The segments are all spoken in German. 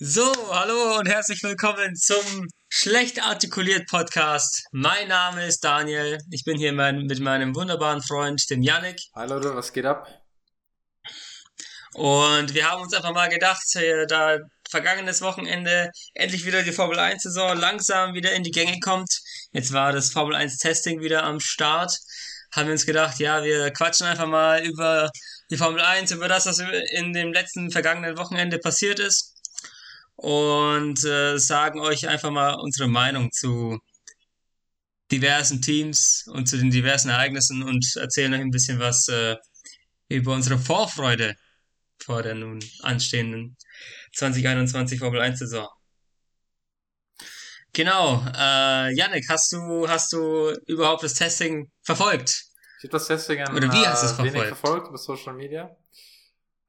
So, hallo und herzlich willkommen zum Schlecht artikuliert Podcast. Mein Name ist Daniel. Ich bin hier mein, mit meinem wunderbaren Freund, dem Yannick. Leute, was geht ab? Und wir haben uns einfach mal gedacht, da vergangenes Wochenende endlich wieder die Formel 1 Saison langsam wieder in die Gänge kommt. Jetzt war das Formel 1 Testing wieder am Start. Haben wir uns gedacht, ja, wir quatschen einfach mal über die Formel 1, über das, was in dem letzten vergangenen Wochenende passiert ist und äh, sagen euch einfach mal unsere Meinung zu diversen Teams und zu den diversen Ereignissen und erzählen euch ein bisschen was äh, über unsere Vorfreude vor der nun anstehenden 2021 Formel 1 Saison. Genau, äh, Yannick, hast du, hast du überhaupt das Testing verfolgt? Ich habe das Testing an, Oder wie hast du es verfolgt? verfolgt über Social Media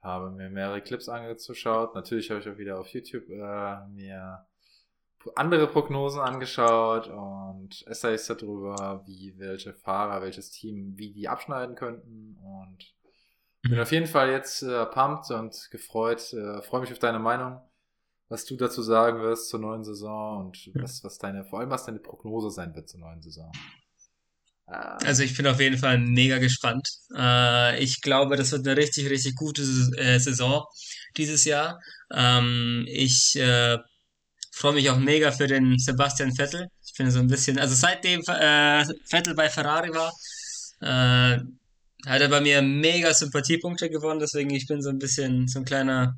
habe mir mehrere Clips angeschaut. Natürlich habe ich auch wieder auf YouTube äh, mir andere Prognosen angeschaut und Essays darüber, wie welche Fahrer, welches Team, wie die abschneiden könnten und bin mhm. auf jeden Fall jetzt äh, pumped und gefreut. Äh, Freue mich auf deine Meinung, was du dazu sagen wirst zur neuen Saison und was, was deine, vor allem was deine Prognose sein wird zur neuen Saison. Also ich bin auf jeden Fall mega gespannt. Äh, ich glaube, das wird eine richtig, richtig gute äh, Saison dieses Jahr. Ähm, ich äh, freue mich auch mega für den Sebastian Vettel. Ich finde so ein bisschen, also seitdem Vettel bei Ferrari war, hat er bei mir mega Sympathiepunkte gewonnen. Deswegen ich bin so ein bisschen so ein kleiner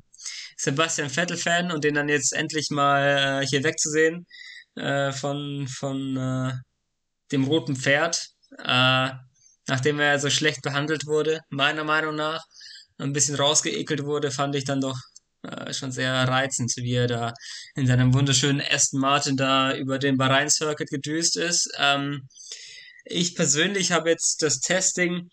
Sebastian Vettel-Fan und den dann jetzt endlich mal hier wegzusehen von von dem roten Pferd äh, nachdem er so schlecht behandelt wurde, meiner Meinung nach, ein bisschen rausgeekelt wurde, fand ich dann doch äh, schon sehr reizend, wie er da in seinem wunderschönen Aston Martin da über den Bahrain Circuit gedüst ist. Ähm, ich persönlich habe jetzt das Testing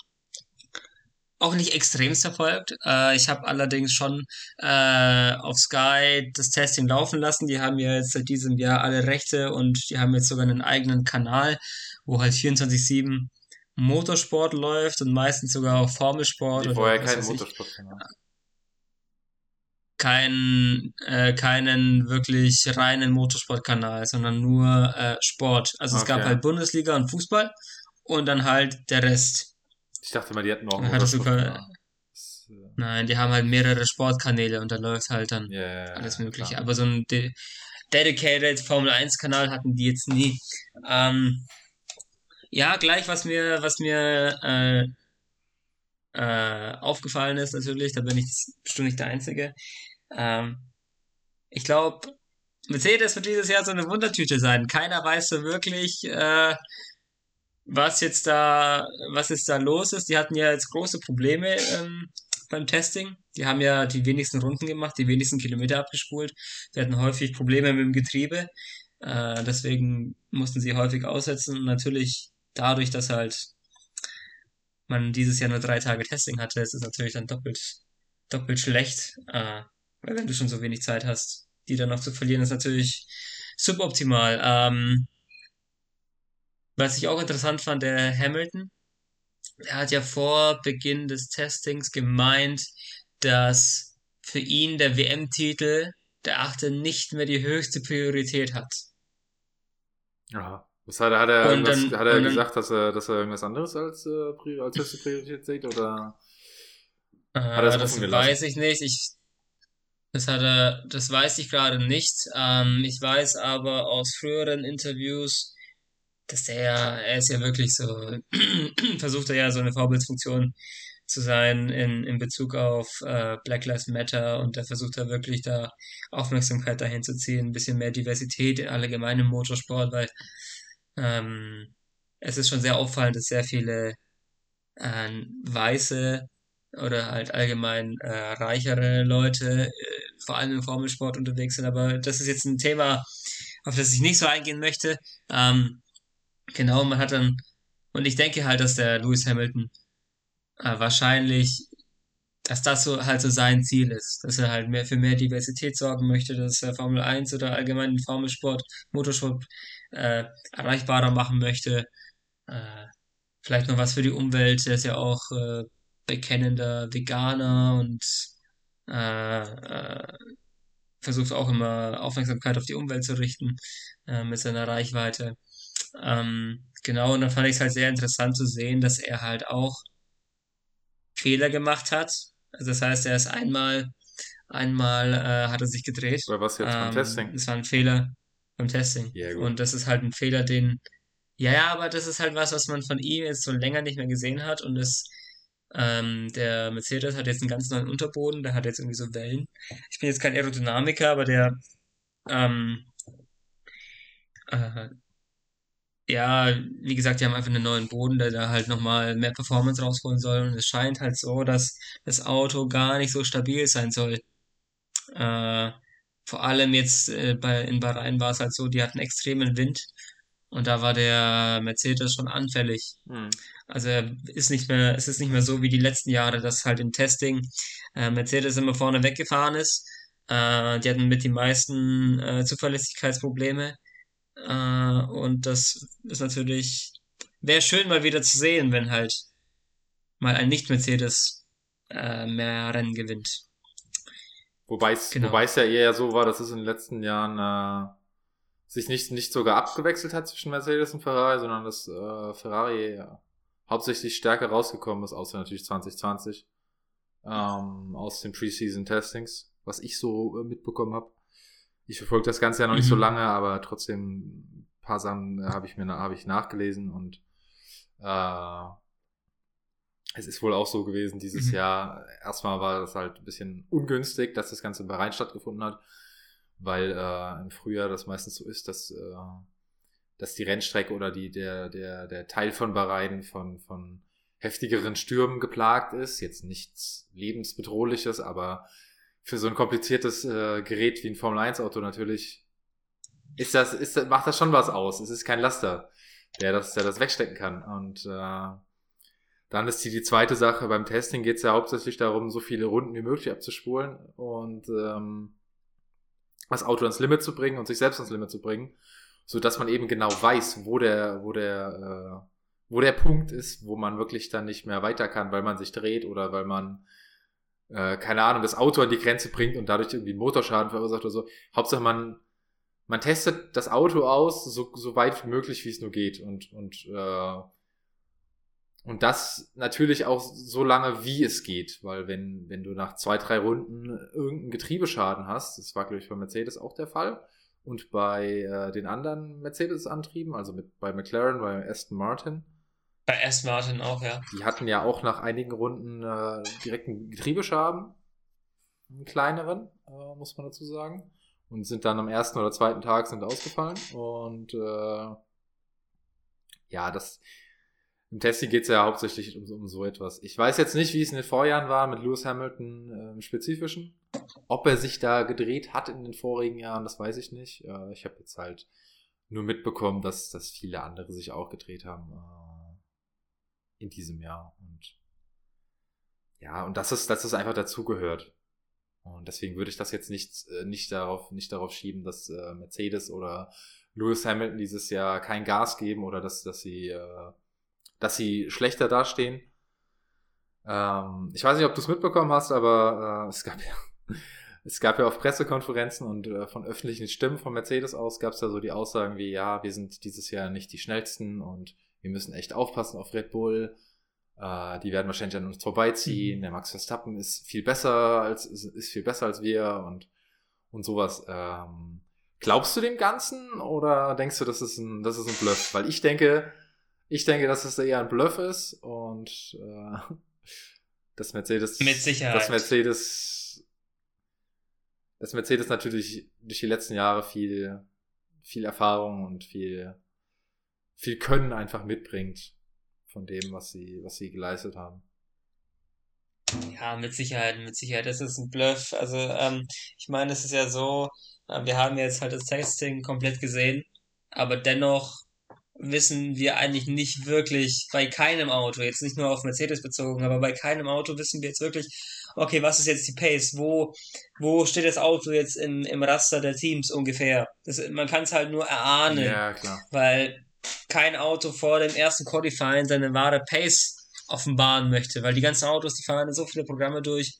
auch nicht extremst verfolgt. Äh, ich habe allerdings schon äh, auf Sky das Testing laufen lassen. Die haben ja jetzt seit diesem Jahr alle Rechte und die haben jetzt sogar einen eigenen Kanal, wo halt 24-7 Motorsport läuft und meistens sogar auch Formelsport. Die vorher keinen Motorsportkanal. Kein, äh, keinen wirklich reinen Motorsportkanal, sondern nur äh, Sport. Also es gab halt Bundesliga und Fußball und dann halt der Rest. Ich dachte mal, die hätten auch einen sogar, Nein, die haben halt mehrere Sportkanäle und da läuft halt dann yeah, alles Mögliche. Klar. Aber so ein de dedicated Formel 1 Kanal hatten die jetzt nie. Ähm, ja, gleich, was mir, was mir äh, äh, aufgefallen ist, natürlich, da bin ich bestimmt nicht der Einzige. Ähm, ich glaube, Mercedes wird dieses Jahr so eine Wundertüte sein. Keiner weiß so wirklich, äh, was jetzt da, was jetzt da los ist. Die hatten ja jetzt große Probleme ähm, beim Testing. Die haben ja die wenigsten Runden gemacht, die wenigsten Kilometer abgespult. Die hatten häufig Probleme mit dem Getriebe. Äh, deswegen mussten sie häufig aussetzen. Und natürlich dadurch, dass halt man dieses Jahr nur drei Tage Testing hatte, ist es natürlich dann doppelt, doppelt schlecht. Äh, weil wenn du schon so wenig Zeit hast, die dann noch zu verlieren, ist natürlich suboptimal. Ähm, was ich auch interessant fand, der Hamilton, er hat ja vor Beginn des Testings gemeint, dass für ihn der WM-Titel, der achte, nicht mehr die höchste Priorität hat. Aha. Was hat, hat er, dann, hat er gesagt, dass er, dass er irgendwas anderes als, äh, als höchste Priorität sieht? Oder äh, hat er das weiß ich nicht. Ich, das hat er, das weiß ich gerade nicht. Ähm, ich weiß aber aus früheren Interviews, dass der ja, er ist ja wirklich so, versucht er ja so eine Vorbildsfunktion zu sein in, in Bezug auf äh, Black Lives Matter und da versucht er wirklich da Aufmerksamkeit dahin zu ziehen, ein bisschen mehr Diversität allgemein im Motorsport, weil ähm, es ist schon sehr auffallend, dass sehr viele äh, weiße oder halt allgemein äh, reichere Leute äh, vor allem im Formelsport unterwegs sind. Aber das ist jetzt ein Thema, auf das ich nicht so eingehen möchte. Ähm, genau, man hat dann, und ich denke halt, dass der Lewis Hamilton äh, wahrscheinlich, dass das so halt so sein Ziel ist, dass er halt mehr für mehr Diversität sorgen möchte, dass er Formel 1 oder allgemein Formelsport, Motorsport äh, erreichbarer machen möchte. Äh, vielleicht noch was für die Umwelt. Er ist ja auch äh, bekennender Veganer und äh, äh, versucht auch immer Aufmerksamkeit auf die Umwelt zu richten mit seiner Reichweite. Ähm, genau, und dann fand ich es halt sehr interessant zu sehen, dass er halt auch Fehler gemacht hat. Also das heißt, er ist einmal, einmal äh, hat er sich gedreht. Oder was jetzt beim Ähm, Testing? Das war ein Fehler beim Testing. Ja, gut. Und das ist halt ein Fehler, den, ja, ja, aber das ist halt was, was man von ihm jetzt so länger nicht mehr gesehen hat. Und das, ähm, der Mercedes hat jetzt einen ganz neuen Unterboden, der hat jetzt irgendwie so Wellen. Ich bin jetzt kein Aerodynamiker, aber der, ähm, äh, ja, wie gesagt, die haben einfach einen neuen Boden, der da halt nochmal mehr Performance rausholen soll. Und es scheint halt so, dass das Auto gar nicht so stabil sein soll. Äh, vor allem jetzt äh, bei, in Bahrain war es halt so, die hatten extremen Wind und da war der Mercedes schon anfällig. Hm. Also er ist nicht mehr, es ist nicht mehr so wie die letzten Jahre, dass halt im Testing äh, Mercedes immer vorne weggefahren ist. Äh, die hatten mit die meisten äh, Zuverlässigkeitsprobleme. Äh, und das ist natürlich, wäre schön mal wieder zu sehen, wenn halt mal ein Nicht-Mercedes äh, mehr Rennen gewinnt. Wobei es Genau. wobei es ja eher so war, dass es in den letzten Jahren äh, sich nicht, nicht sogar abgewechselt hat zwischen Mercedes und Ferrari, sondern dass äh, Ferrari ja, hauptsächlich stärker rausgekommen ist, außer natürlich 2020 ähm, aus den Preseason-Testings, was ich so äh, mitbekommen habe. Ich verfolge das Ganze ja noch nicht so Mhm. lange, aber trotzdem ein paar Sachen äh, habe ich mir habe ich nachgelesen und äh, es ist wohl auch so gewesen, dieses Mhm. Jahr, erstmal war das halt ein bisschen ungünstig, dass das Ganze in Bahrain stattgefunden hat, weil äh, im Frühjahr das meistens so ist, dass, äh, dass die Rennstrecke oder die, der, der, der Teil von Bahrain von, von heftigeren Stürmen geplagt ist. Jetzt nichts lebensbedrohliches, aber für so ein kompliziertes äh, Gerät wie ein Formel-1-Auto natürlich ist das, ist, macht das schon was aus. Es ist kein Laster, der das, der das wegstecken kann. Und äh, dann ist die, die zweite Sache, beim Testing geht es ja hauptsächlich darum, so viele Runden wie möglich abzuspulen und ähm, das Auto ans Limit zu bringen und sich selbst ans Limit zu bringen, so dass man eben genau weiß, wo der, wo der, äh, wo der Punkt ist, wo man wirklich dann nicht mehr weiter kann, weil man sich dreht oder weil man äh, keine Ahnung, das Auto an die Grenze bringt und dadurch irgendwie Motorschaden verursacht oder so. Hauptsache man, man testet das Auto aus, so, so weit wie möglich, wie es nur geht. Und, und, äh, und das natürlich auch so lange, wie es geht. Weil wenn, wenn du nach zwei, drei Runden irgendeinen Getriebeschaden hast, das war, glaube ich, bei Mercedes auch der Fall, und bei äh, den anderen Mercedes-Antrieben, also mit, bei McLaren, bei Aston Martin, Bei Aston Martin auch, ja. die hatten ja auch nach einigen Runden äh, direkt einen Getriebeschaden, einen kleineren, äh, muss man dazu sagen. Und sind dann am ersten oder zweiten Tag sind ausgefallen. Und äh, ja, das im Testing geht es ja hauptsächlich um, um so etwas. Ich weiß jetzt nicht, wie es in den Vorjahren war mit Lewis Hamilton äh, im Spezifischen. Ob er sich da gedreht hat in den vorigen Jahren, das weiß ich nicht. Äh, ich habe jetzt halt nur mitbekommen, dass, dass viele andere sich auch gedreht haben äh, in diesem Jahr. Und ja, und das ist, dass es einfach dazugehört. Und deswegen würde ich das jetzt nicht, äh, nicht, darauf, nicht darauf schieben, dass äh, Mercedes oder Lewis Hamilton dieses Jahr kein Gas geben oder dass, dass sie, äh, dass sie schlechter dastehen. Ähm, ich weiß nicht, ob du es mitbekommen hast, aber äh, es gab ja, es gab ja auf Pressekonferenzen und äh, von öffentlichen Stimmen von Mercedes aus gab es da so die Aussagen wie, ja, wir sind dieses Jahr nicht die schnellsten und wir müssen echt aufpassen auf Red Bull. Äh, die werden wahrscheinlich an uns vorbeiziehen. Mhm. Der Max Verstappen ist viel besser als ist, viel besser als wir und und sowas. Ähm, glaubst du dem Ganzen oder denkst du, das ist ein das ist ein Bluff? Weil ich denke, ich denke, dass es eher ein Bluff ist und äh, dass Mercedes Mit Sicherheit. dass Mercedes dass Mercedes natürlich durch die letzten Jahre viel viel Erfahrung und viel viel Können einfach mitbringt von dem, was sie was sie geleistet haben. Ja, mit Sicherheit, mit Sicherheit. Das ist ein Bluff. Also, ähm, ich meine, es ist ja so, äh, wir haben jetzt halt das Testing komplett gesehen, aber dennoch wissen wir eigentlich nicht wirklich bei keinem Auto, jetzt nicht nur auf Mercedes bezogen, aber bei keinem Auto wissen wir jetzt wirklich, okay, was ist jetzt die Pace? Wo, wo steht das Auto jetzt im, im Raster der Teams ungefähr? Das, man kann es halt nur erahnen Ja, klar. weil kein Auto vor dem ersten Qualifying seine wahre Pace offenbaren möchte, weil die ganzen Autos, die fahren so viele Programme durch.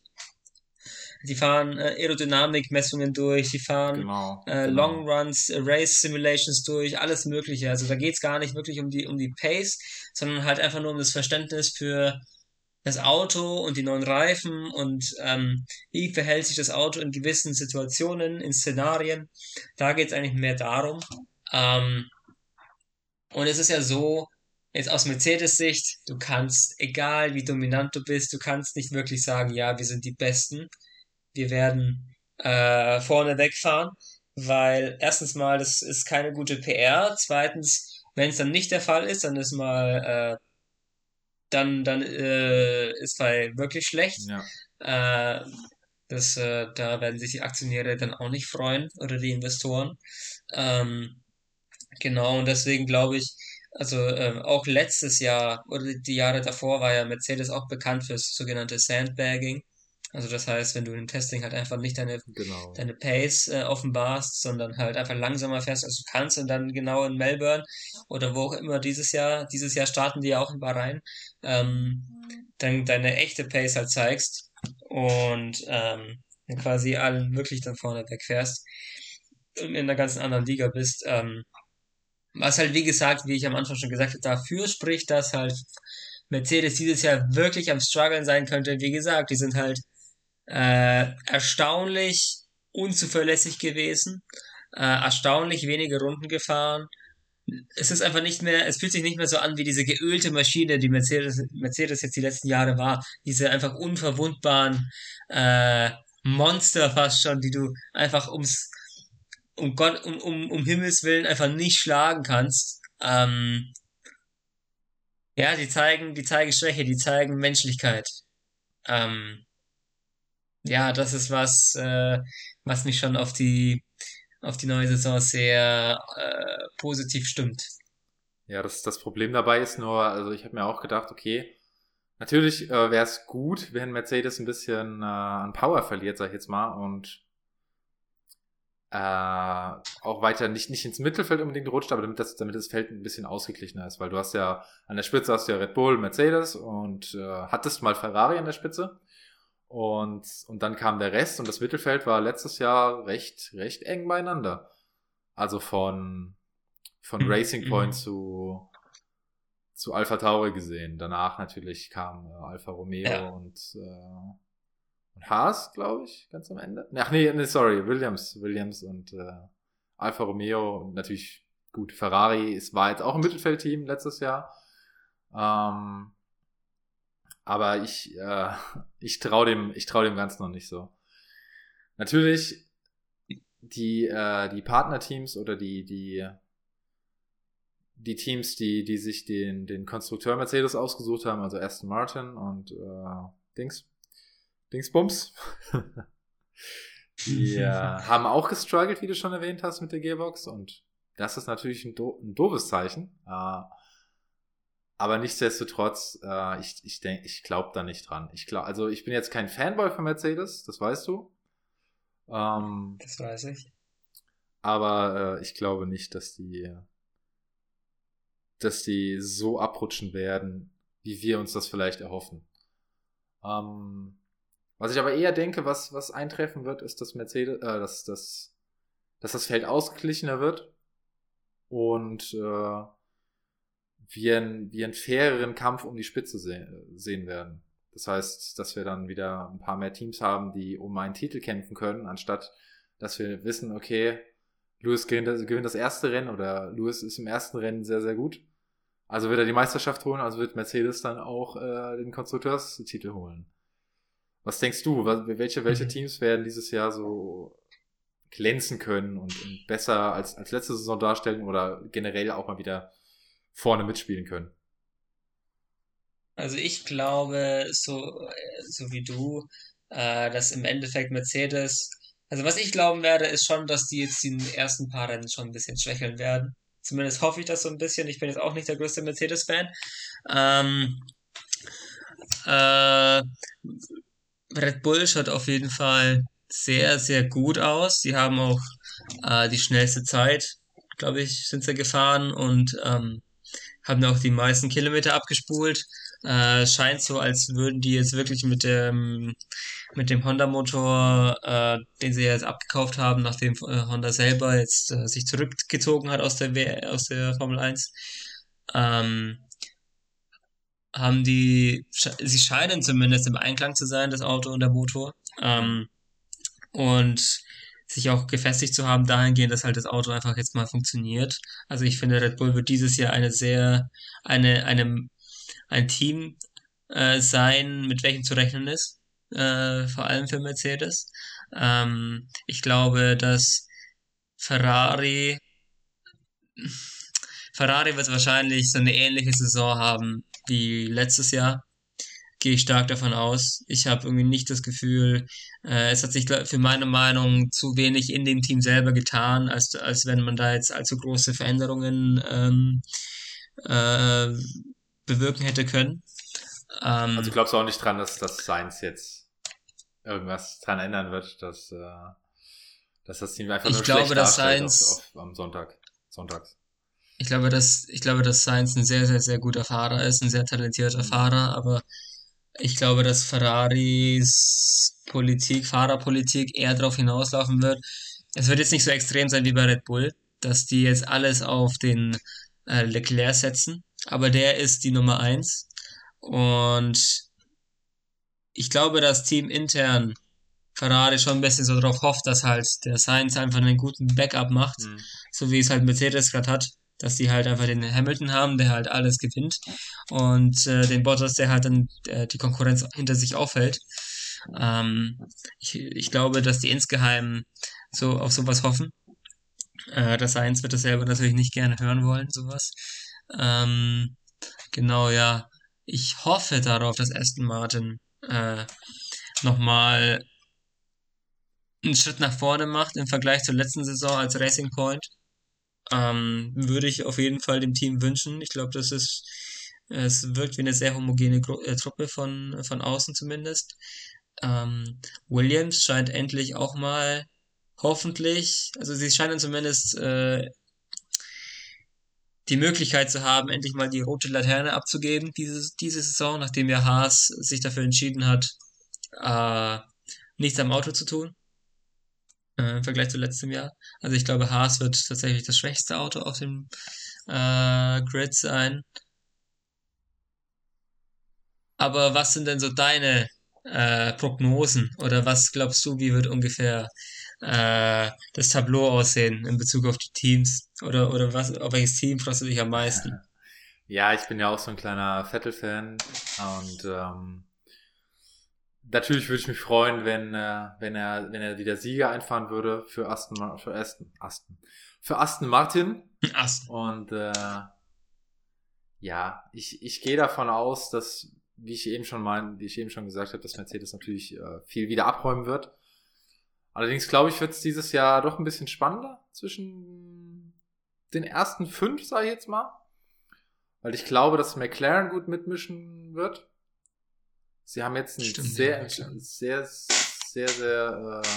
die fahren äh, Aerodynamik-Messungen durch, die fahren genau, äh, genau. Long Runs, Race Simulations durch, alles Mögliche. Also da geht es gar nicht wirklich um die, um die Pace, sondern halt einfach nur um das Verständnis für das Auto und die neuen Reifen und ähm, wie verhält sich das Auto in gewissen Situationen, in Szenarien. Da geht es eigentlich mehr darum. Ähm, und es ist ja so, jetzt aus Mercedes Sicht, du kannst, egal wie dominant du bist, du kannst nicht wirklich sagen, ja, wir sind die Besten. Wir werden äh, vorne wegfahren, weil erstens mal, das ist keine gute PR. Zweitens, wenn es dann nicht der Fall ist, dann ist mal, äh, dann, dann äh, ist weil wirklich schlecht. Ja. Äh, das, äh, da werden sich die Aktionäre dann auch nicht freuen oder die Investoren. Ähm, genau, und deswegen glaube ich, also ähm, auch letztes Jahr oder die Jahre davor war ja Mercedes auch bekannt fürs sogenannte Sandbagging. Also das heißt, wenn du im Testing halt einfach nicht deine, genau. deine Pace äh, offenbarst, sondern halt einfach langsamer fährst, als du kannst und dann genau in Melbourne oder wo auch immer dieses Jahr, dieses Jahr starten die ja auch in Bahrain, ähm, dann deine echte Pace halt zeigst und ähm, quasi allen wirklich dann vorne wegfährst und in einer ganz anderen Liga bist, ähm, was halt, wie gesagt, wie ich am Anfang schon gesagt habe, dafür spricht, dass halt Mercedes dieses Jahr wirklich am Struggeln sein könnte. Wie gesagt, die sind halt äh, erstaunlich unzuverlässig gewesen, äh, erstaunlich wenige Runden gefahren. Es ist einfach nicht mehr, es fühlt sich nicht mehr so an wie diese geölte Maschine, die Mercedes, Mercedes jetzt die letzten Jahre war. Diese einfach unverwundbaren äh, Monster fast schon, die du einfach ums um Gott, um, um, um Himmels Willen einfach nicht schlagen kannst. Ähm, ja, die zeigen, die zeigen Schwäche, die zeigen Menschlichkeit. Ähm, ja, das ist was, äh, was mich schon auf die, auf die neue Saison sehr äh, positiv stimmt. Ja, das, das Problem dabei ist nur, also ich habe mir auch gedacht, okay, natürlich äh, wäre es gut, wenn Mercedes ein bisschen äh, an Power verliert, sag ich jetzt mal, und äh, auch weiter nicht, nicht ins Mittelfeld unbedingt rutscht, aber damit das, damit das Feld ein bisschen ausgeglichener ist, weil du hast ja an der Spitze hast du ja Red Bull, Mercedes und äh, hattest mal Ferrari an der Spitze. Und, und dann kam der Rest und das Mittelfeld war letztes Jahr recht, recht eng beieinander. Also von, von mhm. Racing Point mhm. zu, zu Alpha Tauri gesehen. Danach natürlich kam äh, Alfa Romeo ja. und äh, Haas, glaube ich, ganz am Ende. Ach nee, nee, sorry, Williams, Williams und äh, Alfa Romeo und natürlich gut, Ferrari es war jetzt auch ein Mittelfeldteam letztes Jahr. Ähm, aber ich, äh, ich traue dem, ich traue dem Ganzen noch nicht so. Natürlich die, äh, die Partnerteams oder die, die, die Teams, die, die sich den, den Konstrukteur Mercedes ausgesucht haben, also Aston Martin und äh, Dings, Dingsbums. Die äh, haben auch gestruggelt, wie du schon erwähnt hast, mit der Gearbox. Und das ist natürlich ein, do ein doofes Zeichen. Äh, aber nichtsdestotrotz, äh, ich, ich denke, ich glaube da nicht dran. Ich glaub, also ich bin jetzt kein Fanboy von Mercedes, das weißt du. Ähm, das weiß ich. Aber äh, ich glaube nicht, dass die, dass die so abrutschen werden, wie wir uns das vielleicht erhoffen. Ähm, was ich aber eher denke, was, was eintreffen wird, ist, dass Mercedes, äh, dass, dass, dass das Feld ausgeglichener wird und äh, wir, einen, wir einen faireren Kampf um die Spitze se sehen werden. Das heißt, dass wir dann wieder ein paar mehr Teams haben, die um einen Titel kämpfen können, anstatt dass wir wissen, okay, Lewis gewinnt das erste Rennen oder Lewis ist im ersten Rennen sehr, sehr gut. Also wird er die Meisterschaft holen, also wird Mercedes dann auch äh, den Konstrukteurstitel holen. Was denkst du, welche, welche mhm. Teams werden dieses Jahr so glänzen können und, und besser als, als letzte Saison darstellen oder generell auch mal wieder vorne mitspielen können? Also ich glaube, so, so wie du, äh, dass im Endeffekt Mercedes, also was ich glauben werde, ist schon, dass die jetzt die ersten paar Rennen schon ein bisschen schwächeln werden. Zumindest hoffe ich das so ein bisschen. Ich bin jetzt auch nicht der größte Mercedes-Fan. Ähm, äh, Red Bull schaut auf jeden Fall sehr, sehr gut aus. Die haben auch äh, die schnellste Zeit, glaube ich, sind sie gefahren und ähm, haben auch die meisten Kilometer abgespult. Äh, scheint so, als würden die jetzt wirklich mit dem, mit dem Honda-Motor, äh, den sie jetzt abgekauft haben, nachdem äh, Honda selber jetzt äh, sich zurückgezogen hat aus der, w aus der Formel 1, ähm, haben die, sie scheinen zumindest im Einklang zu sein, das Auto und der Motor. Ähm, und sich auch gefestigt zu haben, dahingehend, dass halt das Auto einfach jetzt mal funktioniert. Also ich finde, Red Bull wird dieses Jahr eine sehr, eine, einem, ein Team äh, sein, mit welchem zu rechnen ist, äh, vor allem für Mercedes. Ähm, ich glaube, dass Ferrari, Ferrari wird wahrscheinlich so eine ähnliche Saison haben wie letztes Jahr gehe ich stark davon aus. Ich habe irgendwie nicht das Gefühl, äh, es hat sich für meine Meinung zu wenig in dem Team selber getan, als, als wenn man da jetzt allzu große Veränderungen ähm, äh, bewirken hätte können. Ähm, also glaubst du auch nicht dran, dass das Science jetzt irgendwas dran ändern wird, dass, äh, dass das Team einfach nur ich glaube, dass Science, auf, auf, am Sonntag, sonntags. Ich glaube, dass, ich glaube, dass Sainz ein sehr, sehr, sehr guter Fahrer ist, ein sehr talentierter mhm. Fahrer, aber ich glaube, dass Ferraris Politik, Fahrerpolitik eher darauf hinauslaufen wird. Es wird jetzt nicht so extrem sein wie bei Red Bull, dass die jetzt alles auf den äh, Leclerc setzen, aber der ist die Nummer eins und ich glaube, dass Team intern Ferrari schon ein bisschen so darauf hofft, dass halt der Sainz einfach einen guten Backup macht, mhm. so wie es halt Mercedes gerade hat dass die halt einfach den Hamilton haben, der halt alles gewinnt und äh, den Bottas, der halt dann äh, die Konkurrenz hinter sich aufhält. Ähm, ich, ich glaube, dass die insgeheim so auf sowas hoffen. Äh, das Eins wird das selber natürlich nicht gerne hören wollen, sowas. Ähm, genau, ja. Ich hoffe darauf, dass Aston Martin äh, nochmal einen Schritt nach vorne macht im Vergleich zur letzten Saison als Racing Point. Ähm, würde ich auf jeden Fall dem Team wünschen. Ich glaube, das ist, es wirkt wie eine sehr homogene Gru äh, Truppe von, von außen zumindest. Ähm, Williams scheint endlich auch mal hoffentlich, also sie scheinen zumindest äh, die Möglichkeit zu haben, endlich mal die rote Laterne abzugeben diese, diese Saison, nachdem ja Haas sich dafür entschieden hat, äh, nichts am Auto zu tun äh, im Vergleich zu letztem Jahr. Also ich glaube, Haas wird tatsächlich das schwächste Auto auf dem äh, Grid sein. Aber was sind denn so deine äh, Prognosen oder was glaubst du, wie wird ungefähr äh, das Tableau aussehen in Bezug auf die Teams oder oder was auf welches Team freust du dich am meisten? Ja, ich bin ja auch so ein kleiner Vettel-Fan und ähm, natürlich würde ich mich freuen, wenn, äh, wenn er, wenn er wieder Sieger einfahren würde für Aston, für Aston, Aston, für Aston Martin. Aston. Und äh, ja, ich, ich gehe davon aus, dass, wie ich eben schon mein, wie ich eben schon gesagt habe, dass Mercedes natürlich äh, viel wieder abräumen wird. Allerdings glaube ich, wird es dieses Jahr doch ein bisschen spannender zwischen den ersten fünf, sage ich jetzt mal. Weil ich glaube, dass McLaren gut mitmischen wird. Sie haben jetzt einen Stimmt, sehr, ja, sehr, sehr, sehr, äh,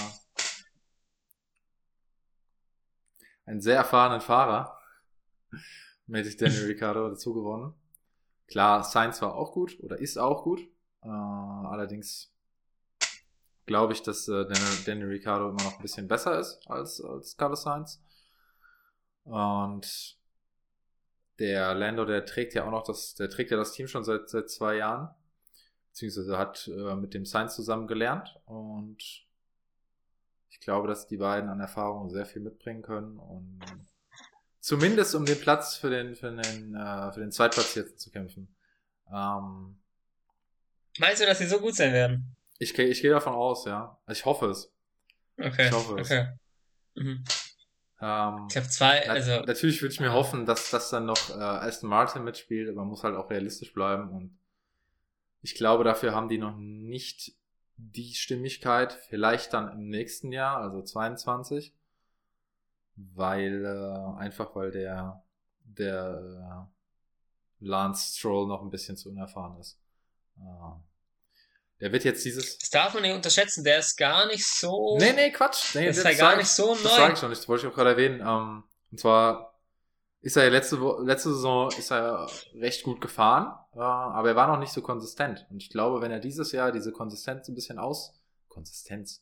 einen sehr erfahrenen Fahrer mit Daniel Ricciardo dazu gewonnen. Klar, Sainz war auch gut oder ist auch gut. Äh, allerdings glaube ich, dass äh, Daniel, Daniel Ricciardo immer noch ein bisschen besser ist als, als Carlos Sainz. Und der Lando, der trägt ja auch noch das, der trägt ja das Team schon seit, seit zwei Jahren beziehungsweise hat äh, mit dem Science zusammen gelernt und ich glaube, dass die beiden an Erfahrung sehr viel mitbringen können und zumindest um den Platz für den für den äh, für den Zweitplatzierten zu kämpfen. Ähm, Meinst du, dass sie so gut sein werden? Ich, ich gehe davon aus, ja. Ich hoffe es. Okay. Ich hoffe es. Okay. Mhm. Ähm, ich habe zwei, also. Natürlich würde ich mir hoffen, dass das dann noch äh, Aston Martin mitspielt, aber man muss halt auch realistisch bleiben und ich glaube, dafür haben die noch nicht die Stimmigkeit. Vielleicht dann im nächsten Jahr, also 22. Weil, äh, einfach weil der, der äh, Lance Stroll noch ein bisschen zu unerfahren ist. Äh, der wird jetzt dieses. Das darf man nicht unterschätzen, der ist gar nicht so. Nee, nee, Quatsch. Nee, das ist ja gar nicht so neu. Das sage ich schon, das wollte ich auch gerade erwähnen. Ähm, und zwar ist er letzte, letzte Saison ist er recht gut gefahren, aber er war noch nicht so konsistent. Und ich glaube, wenn er dieses Jahr diese Konsistenz ein bisschen aus, Konsistenz,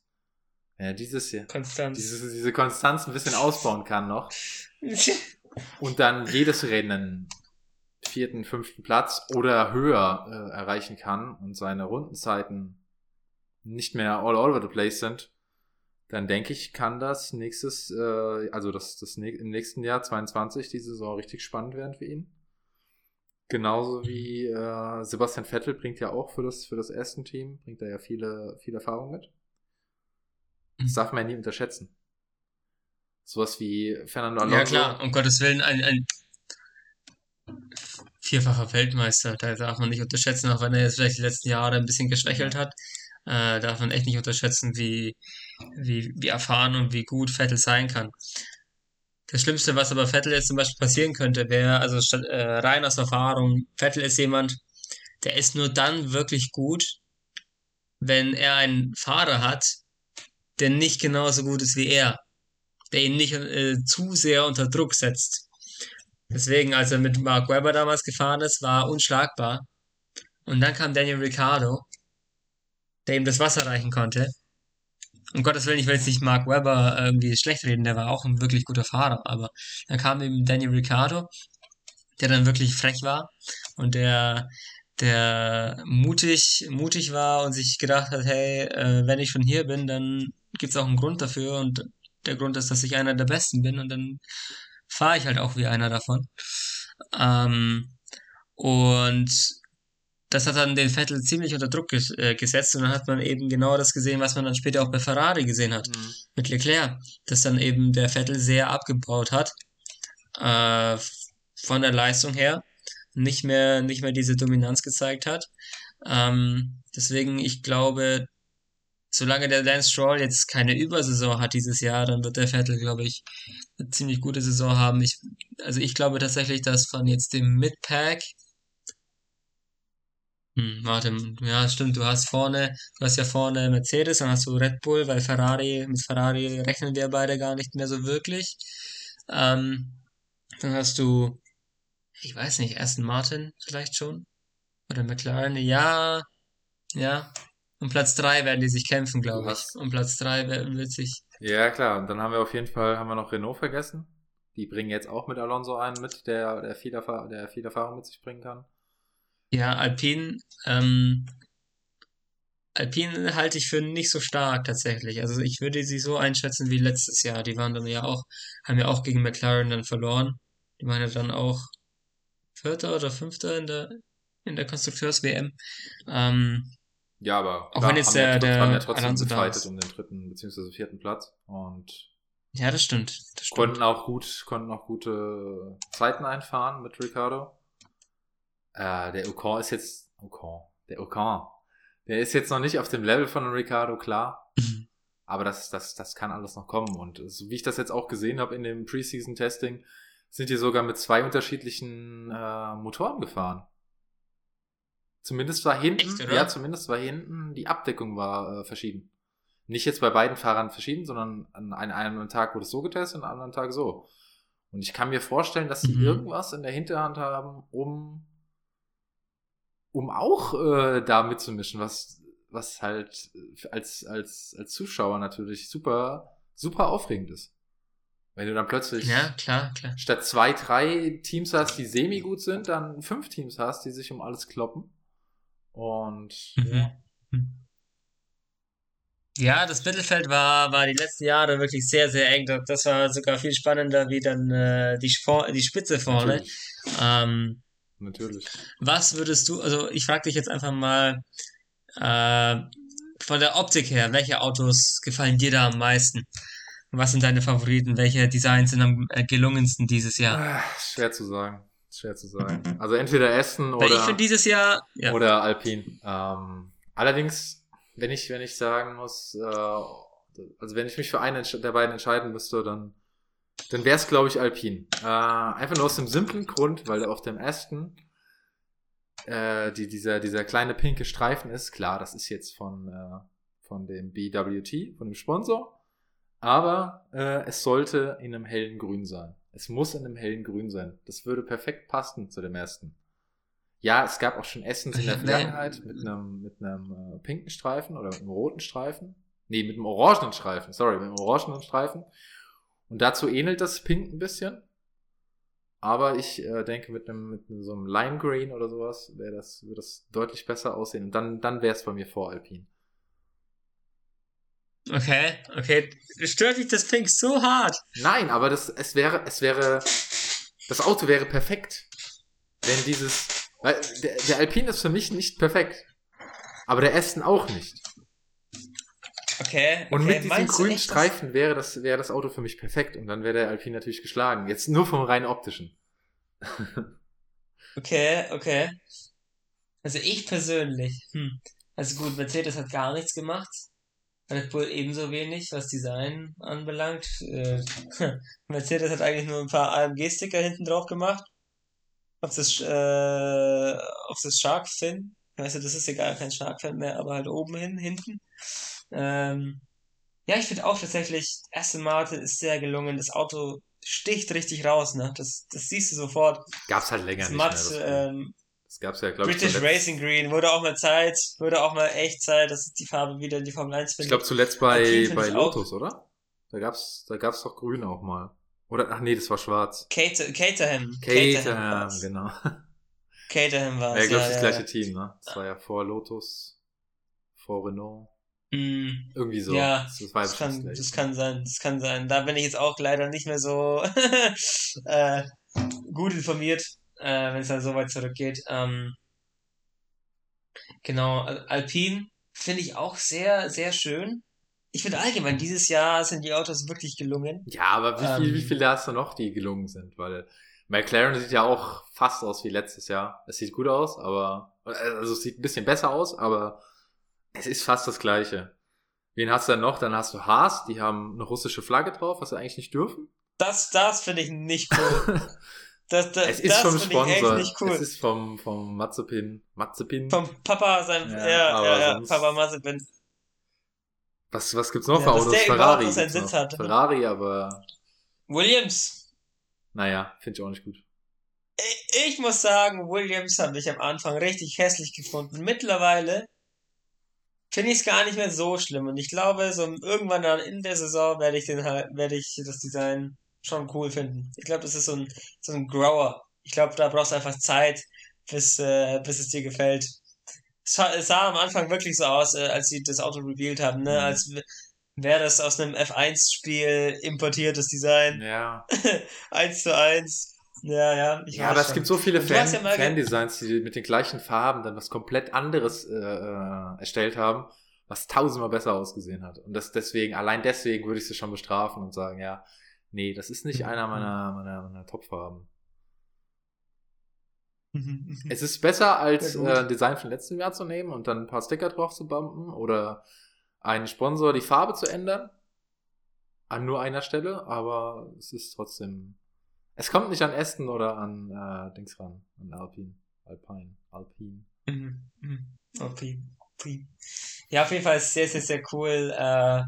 wenn er dieses Jahr, Konstanz. Diese, diese Konstanz ein bisschen ausbauen kann noch und dann jedes Rennen vierten, fünften Platz oder höher äh, erreichen kann und seine Rundenzeiten nicht mehr all over the place sind, dann denke ich, kann das nächstes, äh, also das, das im nächsten Jahr 22 die Saison richtig spannend werden für ihn. Genauso wie äh, Sebastian Vettel bringt ja auch für das, für das erste Team, bringt er ja viele, viel Erfahrung mit. Das darf man ja nie unterschätzen. Sowas wie Fernando Alonso. Ja klar, um Gottes Willen, ein, ein vierfacher Weltmeister, da darf man nicht unterschätzen, auch wenn er jetzt vielleicht die letzten Jahre ein bisschen geschwächelt hat, äh, darf man echt nicht unterschätzen, wie, wie, wie erfahren und wie gut Vettel sein kann. Das Schlimmste, was aber Vettel jetzt zum Beispiel passieren könnte, wäre, also äh, rein aus Erfahrung, Vettel ist jemand, der ist nur dann wirklich gut, wenn er einen Fahrer hat, der nicht genauso gut ist wie er, der ihn nicht äh, zu sehr unter Druck setzt. Deswegen, als er mit Mark Webber damals gefahren ist, war unschlagbar. Und dann kam Daniel Ricciardo, der ihm das Wasser reichen konnte um Gottes Willen, ich will jetzt nicht Mark Webber irgendwie schlecht reden, der war auch ein wirklich guter Fahrer, aber dann kam eben Daniel Ricciardo, der dann wirklich frech war und der, der mutig, mutig war und sich gedacht hat, hey, äh, wenn ich schon hier bin, dann gibt's auch einen Grund dafür und der Grund ist, dass ich einer der Besten bin und dann fahre ich halt auch wie einer davon. Ähm, und das hat dann den Vettel ziemlich unter Druck ges äh, gesetzt und dann hat man eben genau das gesehen, was man dann später auch bei Ferrari gesehen hat, mhm. mit Leclerc, dass dann eben der Vettel sehr abgebaut hat äh, von der Leistung her, nicht mehr, nicht mehr diese Dominanz gezeigt hat. Ähm, deswegen, ich glaube, solange der Lance Stroll jetzt keine Übersaison hat dieses Jahr, dann wird der Vettel, glaube ich, eine ziemlich gute Saison haben. Ich, also ich glaube tatsächlich, dass von jetzt dem Midpack hm, warte, ja, stimmt, du hast vorne, du hast ja vorne Mercedes, dann hast du Red Bull, weil Ferrari, mit Ferrari rechnen wir beide gar nicht mehr so wirklich. Ähm, dann hast du, ich weiß nicht, Aston Martin vielleicht schon? Oder McLaren? Ja, ja. Um Platz 3 werden die sich kämpfen, glaube ich. Um Platz 3 wird sich. Ja, klar. Und dann haben wir auf jeden Fall, haben wir noch Renault vergessen. Die bringen jetzt auch mit Alonso einen mit, der, der viel, Erfahrung, der viel Erfahrung mit sich bringen kann. Ja, Alpine, ähm, Alpine halte ich für nicht so stark tatsächlich. Also ich würde sie so einschätzen wie letztes Jahr. Die waren dann ja auch, haben ja auch gegen McLaren dann verloren. Die waren ja dann auch Vierter oder Fünfter in der in der Konstrukteurs-WM. Ähm, ja, aber auch wenn jetzt der, der waren ja trotzdem Alonso gefightet um den dritten bzw. vierten Platz und ja, das stimmt. Das stimmt. Konnten auch gut, konnten auch gute Zeiten einfahren mit Ricardo. Äh, der Ocon ist jetzt, Ocon, der Ocon, der ist jetzt noch nicht auf dem Level von Ricardo, klar. Mhm. Aber das, das, das kann alles noch kommen. Und so wie ich das jetzt auch gesehen habe in dem Preseason-Testing, sind die sogar mit zwei unterschiedlichen äh, Motoren gefahren. Zumindest war hinten, Echt, ja, zumindest war hinten, die Abdeckung war äh, verschieden. Nicht jetzt bei beiden Fahrern verschieden, sondern an einem Tag wurde es so getestet und an einem anderen Tag so. Und ich kann mir vorstellen, dass sie mhm. irgendwas in der Hinterhand haben, um um auch äh, da mitzumischen, was, was halt als, als, als Zuschauer natürlich super, super aufregend ist. Wenn du dann plötzlich ja, klar, klar. statt zwei, drei Teams hast, die semi-gut sind, dann fünf Teams hast, die sich um alles kloppen. Und mhm. ja. Ja, das Mittelfeld war, war die letzten Jahre wirklich sehr, sehr eng. Das war sogar viel spannender wie dann äh, die, die Spitze vorne. Ähm, natürlich. Was würdest du, also ich frage dich jetzt einfach mal, äh, von der Optik her, welche Autos gefallen dir da am meisten? Was sind deine Favoriten? Welche Designs sind am äh, gelungensten dieses Jahr? Ah, schwer zu sagen. Schwer zu sagen. Also entweder Aston oder. Weil ich finde dieses Jahr. Ja. Oder Alpine. Ähm, allerdings, wenn ich, wenn ich sagen muss, äh, also wenn ich mich für einen der beiden entscheiden müsste, dann dann wäre es, glaube ich, Alpine. Äh, einfach nur aus dem simplen Grund, weil auf dem Aston äh, die, dieser, dieser kleine pinke Streifen ist. Klar, das ist jetzt von, äh, von dem BWT, von dem Sponsor. Aber äh, es sollte in einem hellen Grün sein. Es muss in einem hellen Grün sein. Das würde perfekt passen zu dem ersten. Ja, es gab auch schon Essens in der Vergangenheit mit einem, mit einem äh, pinken Streifen oder mit einem roten Streifen. Nee, mit einem orangenen Streifen. Sorry, mit einem orangenen Streifen. Und dazu ähnelt das Pink ein bisschen. Aber ich äh, denke, mit einem, mit so einem Lime Green oder sowas wäre das, würde das deutlich besser aussehen. Und dann, dann wäre es bei mir vor Alpine. Okay, okay. Stört dich das Pink so hart? Nein, aber das, es wäre, es wäre, das Auto wäre perfekt, wenn dieses, weil der, der Alpine ist für mich nicht perfekt, aber der Aston auch nicht. Okay. Und okay. mit diesem grünen Streifen wäre das, wäre das Auto für mich perfekt und dann wäre der Alpine natürlich geschlagen. Jetzt nur vom rein optischen. okay, okay. Also ich persönlich, hm. also gut, Mercedes hat gar nichts gemacht. Red Bull ebenso wenig, was Design anbelangt. Äh, Mercedes hat eigentlich nur ein paar AMG-Sticker hinten drauf gemacht. Auf das, äh, auf das Shark Fin. Weißt du, das ist ja gar kein Shark Fin mehr, aber halt oben hin, hinten. Ähm, ja, ich finde auch tatsächlich, Aston Martin ist sehr gelungen. Das Auto sticht richtig raus, ne? Das, das siehst du sofort. Gab's halt länger das nicht Matt. Ähm, das gab's ja, glaube ich. British Racing Green, wurde auch mal Zeit, wurde auch mal echt Zeit, dass die Farbe wieder in die Formel 1 findet. Ich glaube zuletzt bei, bei Lotus, auch. oder? Da gab's, da gab's doch grün auch mal. Oder, ach nee, das war schwarz. Cater, Caterham. Caterham, genau. Caterham war es. Ja, ich glaube, ja, das ja, gleiche ja. Team, ne? Das war ja vor Lotus, vor Renault. Mm, Irgendwie so. Ja, das, das, kann, das kann sein, das kann sein. Da bin ich jetzt auch leider nicht mehr so äh, gut informiert äh, wenn es dann so weit zurückgeht. Ähm, genau, Alpine finde ich auch sehr, sehr schön. Ich finde allgemein, dieses Jahr sind die Autos wirklich gelungen. Ja, aber wie, viel, ähm, wie viele hast du noch, die gelungen sind? Weil McLaren sieht ja auch fast aus wie letztes Jahr. Es sieht gut aus, aber, also es sieht ein bisschen besser aus, aber es ist fast das Gleiche. Wen hast du dann noch? Dann hast du Haas, die haben eine russische Flagge drauf, was sie eigentlich nicht dürfen. Das, das finde ich nicht cool. Das, das, es ist vom Sponsor. Cool. Es ist vom, vom Mazepin. Mazepin. Vom Papa, sein, ja, ja, ja, ja Papa Mazepin. Was, was gibt's noch ja, für Autos? Ferrari. Seinen Sitz hat. Ferrari, aber. Williams. Naja, finde ich auch nicht gut. Ich, ich muss sagen, Williams habe ich am Anfang richtig hässlich gefunden. Mittlerweile finde ich es gar nicht mehr so schlimm. Und ich glaube, so irgendwann dann in der Saison werde ich den halt, werde ich das Design schon cool finden. Ich glaube, das ist so ein, so ein Grower. Ich glaube, da brauchst du einfach Zeit, bis, äh, bis es dir gefällt. Es sah, es sah am Anfang wirklich so aus, äh, als sie das Auto revealed haben, ne? Mhm. Als wäre das aus einem F1-Spiel importiertes Design. Ja. eins zu eins. Ja, ja. Ich ja, aber schon. es gibt so viele Fan, ja Fan-Designs, die mit den gleichen Farben dann was komplett anderes äh, äh, erstellt haben, was tausendmal besser ausgesehen hat. Und das deswegen, allein deswegen würde ich sie schon bestrafen und sagen, ja, Nee, das ist nicht einer meiner, meiner, meiner Top-Farben. es ist besser, als äh, Design von letztem Jahr zu nehmen und dann ein paar Sticker drauf zu bumpen oder einen Sponsor die Farbe zu ändern. An nur einer Stelle, aber es ist trotzdem. Es kommt nicht an Aston oder an äh, Dings ran, an Alpine. Alpine. Alpine. Mhm. Mhm. Alpine. Alpine. Ja, auf jeden Fall ist sehr, sehr, sehr cool. Äh,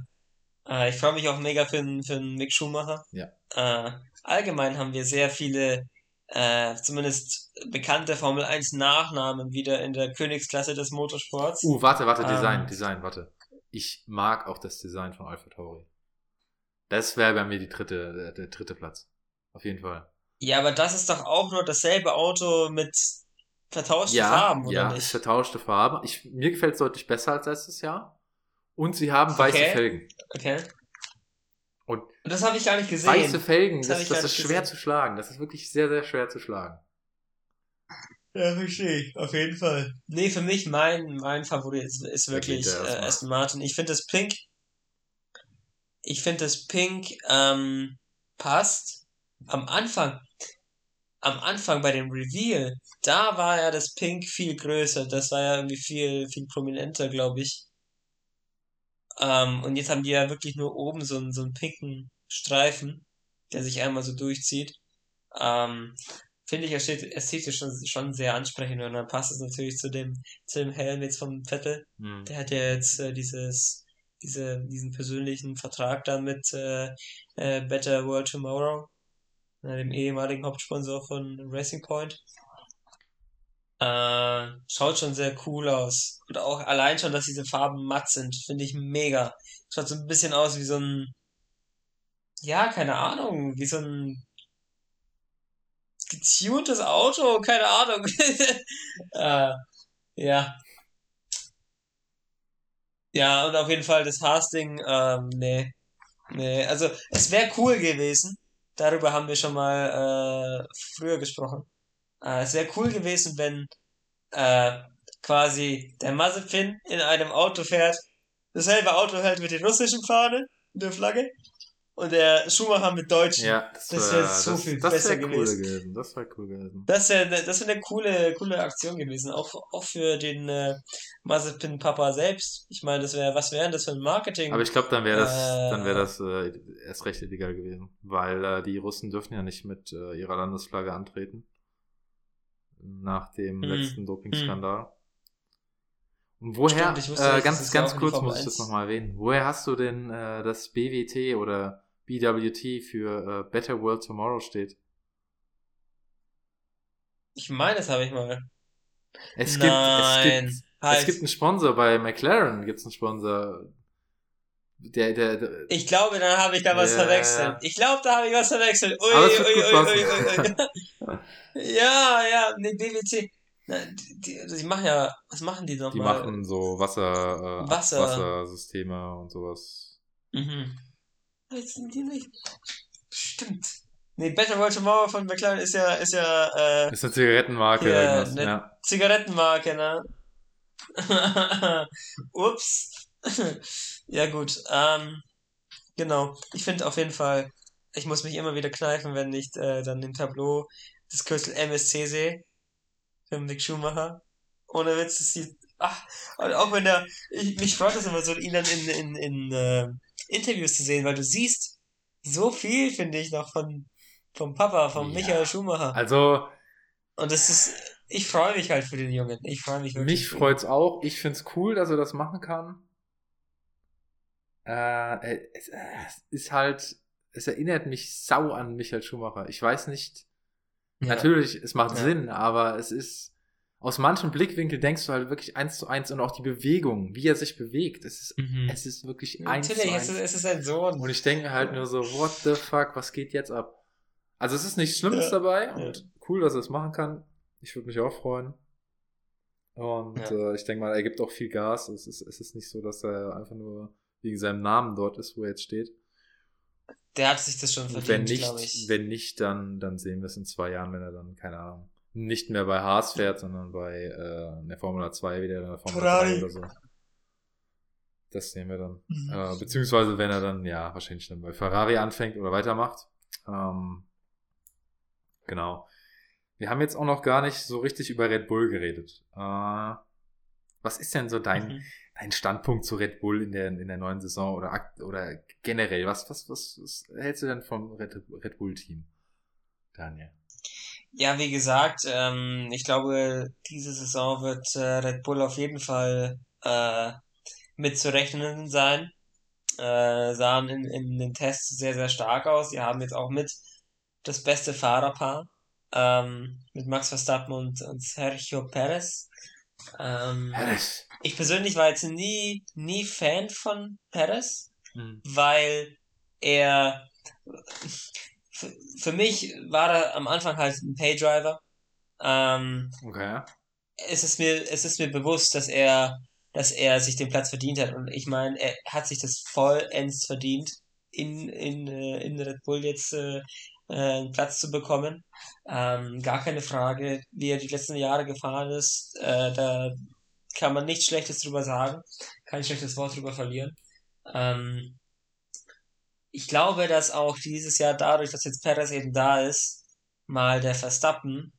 äh, ich freue mich auch mega für, für einen Mick Schumacher. Ja. Äh, allgemein haben wir sehr viele, äh, zumindest bekannte Formel 1 Nachnamen wieder in der Königsklasse des Motorsports. Uh, warte, warte, Design, ähm, Design, warte. Ich mag auch das Design von Alpha Tauri. Das wäre bei mir die dritte, äh, der dritte Platz. Auf jeden Fall. Ja, aber das ist doch auch nur dasselbe Auto mit vertauschten ja, Farben, oder ja, nicht? Ja, vertauschte Farben. Ich, mir gefällt es deutlich besser als letztes Jahr. Und sie haben weiße okay. Felgen. Okay. Und, Und das habe ich gar nicht gesehen. Weiße Felgen, das, das, das ist schwer gesehen. zu schlagen. Das ist wirklich sehr, sehr schwer zu schlagen. Ja, verstehe ich. Auf jeden Fall. Nee, für mich mein, mein Favorit ist, ist wirklich äh, Aston Martin. Ich finde das Pink. Ich finde das Pink ähm, passt. Am Anfang, am Anfang bei dem Reveal, da war ja das Pink viel größer. Das war ja irgendwie viel, viel prominenter, glaube ich. Ähm, und jetzt haben die ja wirklich nur oben so einen, so einen pinken Streifen, der sich einmal so durchzieht. Ähm, Finde ich ästhetisch schon, schon sehr ansprechend und dann passt es natürlich zu dem, zu dem Helm jetzt vom Vettel. Mhm. Der hat ja jetzt äh, dieses, diese, diesen persönlichen Vertrag da mit äh, äh, Better World Tomorrow. Dem ehemaligen Hauptsponsor von Racing Point. Äh, schaut schon sehr cool aus. Und auch allein schon, dass diese Farben matt sind, finde ich mega. Schaut so ein bisschen aus wie so ein, ja, keine Ahnung, wie so ein getuntes Auto, keine Ahnung. äh, ja. Ja, und auf jeden Fall das Haas-Ding, ähm, nee. Nee, also es wäre cool gewesen. Darüber haben wir schon mal äh, früher gesprochen. Äh, es wäre cool gewesen, wenn äh, quasi der Mazepin in einem Auto fährt, dasselbe Auto hält mit der russischen Fahne, der Flagge, und der Schumacher mit Deutschen. Ja, das, das wäre so das, viel das besser gewesen. Cool gewesen. Das wäre cool gewesen. Das wäre das wär eine coole, coole Aktion gewesen. Auch, auch für den äh, Mazepin-Papa selbst. Ich meine, das wäre, was wäre das für ein Marketing? Aber ich glaube, dann wäre das, äh, dann wäre das äh, erst recht illegal gewesen. Weil äh, die Russen dürfen ja nicht mit äh, ihrer Landesflagge antreten. Nach dem hm. letzten Dopingskandal. Woher, wusste, äh, ganz, ganz kurz muss ich das nochmal erwähnen. Woher hast du denn äh, das BWT oder BWT für äh, Better World Tomorrow steht. Ich meine, das habe ich mal. Es gibt, Nein, es, gibt, halt. es gibt einen Sponsor bei McLaren, gibt es einen Sponsor. Der, der, der, ich glaube, dann habe ich da was yeah. verwechselt. Ich glaube, da habe ich was verwechselt. Ui, ui, ui, ui, ui, Ja, ja, nee, BWT. Die, die, die, machen ja, was machen die nochmal? Die machen so Wasser, äh, Wasser. Wassersysteme und sowas. Mhm. Jetzt sind die nicht. Stimmt. Nee, Better World Tomorrow von McLaren ist ja, ist ja, äh, Ist eine Zigarettenmarke ja, irgendwas, eine ja. Zigarettenmarke, ne? Ups. ja, gut, ähm, genau. Ich finde auf jeden Fall, ich muss mich immer wieder kneifen, wenn ich äh, dann im Tableau das Kürzel MSC sehe. Für Mick Schumacher. Ohne Witz, das sieht, ach, auch wenn der, ich, mich freut das immer so, ihn dann in, in, in, äh, Interviews zu sehen, weil du siehst so viel, finde ich, noch von vom Papa, von ja. Michael Schumacher. Also. Und das ist, ich freue mich halt für den Jungen. Ich freue mich wirklich. Mich freut's auch. Ich finde es cool, dass er das machen kann. Äh, es, es ist halt, es erinnert mich sau an Michael Schumacher. Ich weiß nicht. Ja. Natürlich, es macht ja. Sinn, aber es ist, aus manchen Blickwinkeln denkst du halt wirklich eins zu eins und auch die Bewegung, wie er sich bewegt. Es ist, mhm. es ist wirklich eins Natürlich, zu eins. Natürlich, es ist ein Sohn. Und ich denke halt nur so, what the fuck, was geht jetzt ab? Also es ist nichts Schlimmes ja. dabei und cool, dass er es machen kann. Ich würde mich auch freuen. Und ja. äh, ich denke mal, er gibt auch viel Gas. Es ist, es ist nicht so, dass er einfach nur wegen seinem Namen dort ist, wo er jetzt steht. Der hat sich das schon verdient, glaube ich. Wenn nicht, dann, dann sehen wir es in zwei Jahren, wenn er dann, keine Ahnung, nicht mehr bei Haas fährt, sondern bei äh, der Formula 2 wieder in der Formula Ferrari. 3 oder so. Das sehen wir dann. Mhm. Äh, beziehungsweise wenn er dann, ja, wahrscheinlich dann bei Ferrari anfängt oder weitermacht. Ähm, genau. Wir haben jetzt auch noch gar nicht so richtig über Red Bull geredet. Äh, was ist denn so dein, mhm. Dein Standpunkt zu Red Bull in der, in der neuen Saison oder, oder generell? Was, was, was, was hältst du denn vom Red, Red Bull Team, Daniel? Ja, wie gesagt, ähm, ich glaube, diese Saison wird äh, Red Bull auf jeden Fall äh, mitzurechnen sein. Äh, sahen in, in den Tests sehr, sehr stark aus. Sie haben jetzt auch mit das beste Fahrerpaar ähm, mit Max Verstappen und, und Sergio Perez. Ähm, Perez. Ich persönlich war jetzt nie, nie Fan von Perez, hm. weil er für, mich war er am Anfang halt ein Paydriver. Ähm, okay. Es ist mir, es ist mir bewusst, dass er, dass er sich den Platz verdient hat. Und ich meine, er hat sich das vollends verdient, in, in, äh, in Red Bull jetzt äh, äh, einen Platz zu bekommen. Ähm, gar keine Frage, wie er die letzten Jahre gefahren ist. Äh, da kann man nichts Schlechtes drüber sagen, kein schlechtes Wort drüber verlieren. Ähm, ich glaube, dass auch dieses Jahr dadurch, dass jetzt Perez eben da ist, mal der Verstappen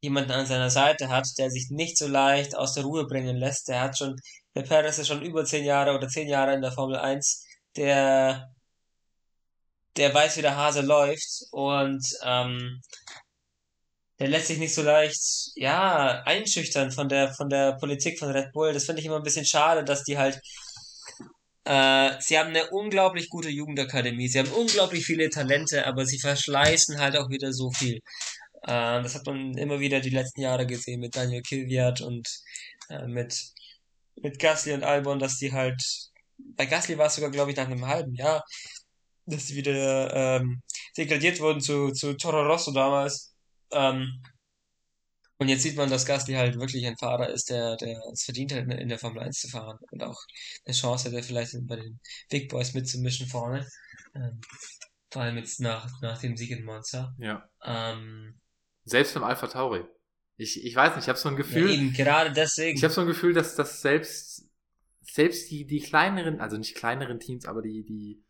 jemanden an seiner Seite hat, der sich nicht so leicht aus der Ruhe bringen lässt. Der hat schon, der Perez ist schon über zehn Jahre oder zehn Jahre in der Formel 1. Der, der weiß, wie der Hase läuft und ähm, der lässt sich nicht so leicht, ja, einschüchtern von der, von der Politik von Red Bull. Das finde ich immer ein bisschen schade, dass die halt Äh, sie haben eine unglaublich gute Jugendakademie. Sie haben unglaublich viele Talente, aber sie verschleißen halt auch wieder so viel. Äh, das hat man immer wieder die letzten Jahre gesehen mit Daniel Kilviat und äh, mit, mit Gasly und Albon, dass die halt, bei Gasly war es sogar, glaube ich, nach einem halben Jahr, dass sie wieder ähm, degradiert wurden zu, zu Toro Rosso damals. Ähm, und jetzt sieht man, dass Gasly halt wirklich ein Fahrer ist, der, der es verdient hat, in der Formel 1 zu fahren und auch eine Chance hätte, vielleicht bei den Big Boys mitzumischen vorne. Ähm, vor allem jetzt nach, nach dem Sieg in Monza. Ja. Ähm, selbst im Alpha Tauri. Ich, ich weiß nicht, ich habe so ein Gefühl. Ja, eben, gerade deswegen. Ich habe so ein Gefühl, dass das selbst, selbst die, die kleineren, also nicht kleineren Teams, aber die, die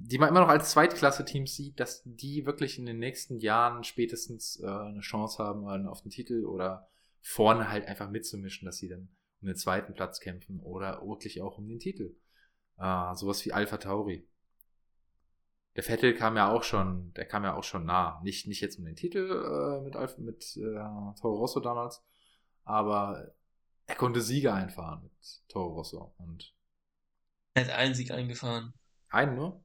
die man immer noch als Zweitklasse-Teams sieht, dass die wirklich in den nächsten Jahren spätestens äh, eine Chance haben auf den Titel oder vorne halt einfach mitzumischen, dass sie dann um den zweiten Platz kämpfen oder wirklich auch um den Titel. Äh, sowas wie Alpha Tauri. Der Vettel kam ja auch schon, der kam ja auch schon nah. Nicht, nicht jetzt um den Titel äh, mit, Alpha, mit äh, Toro Rosso damals, aber er konnte Siege einfahren mit Toro Rosso. Und er hat einen Sieg eingefahren. Einen nur?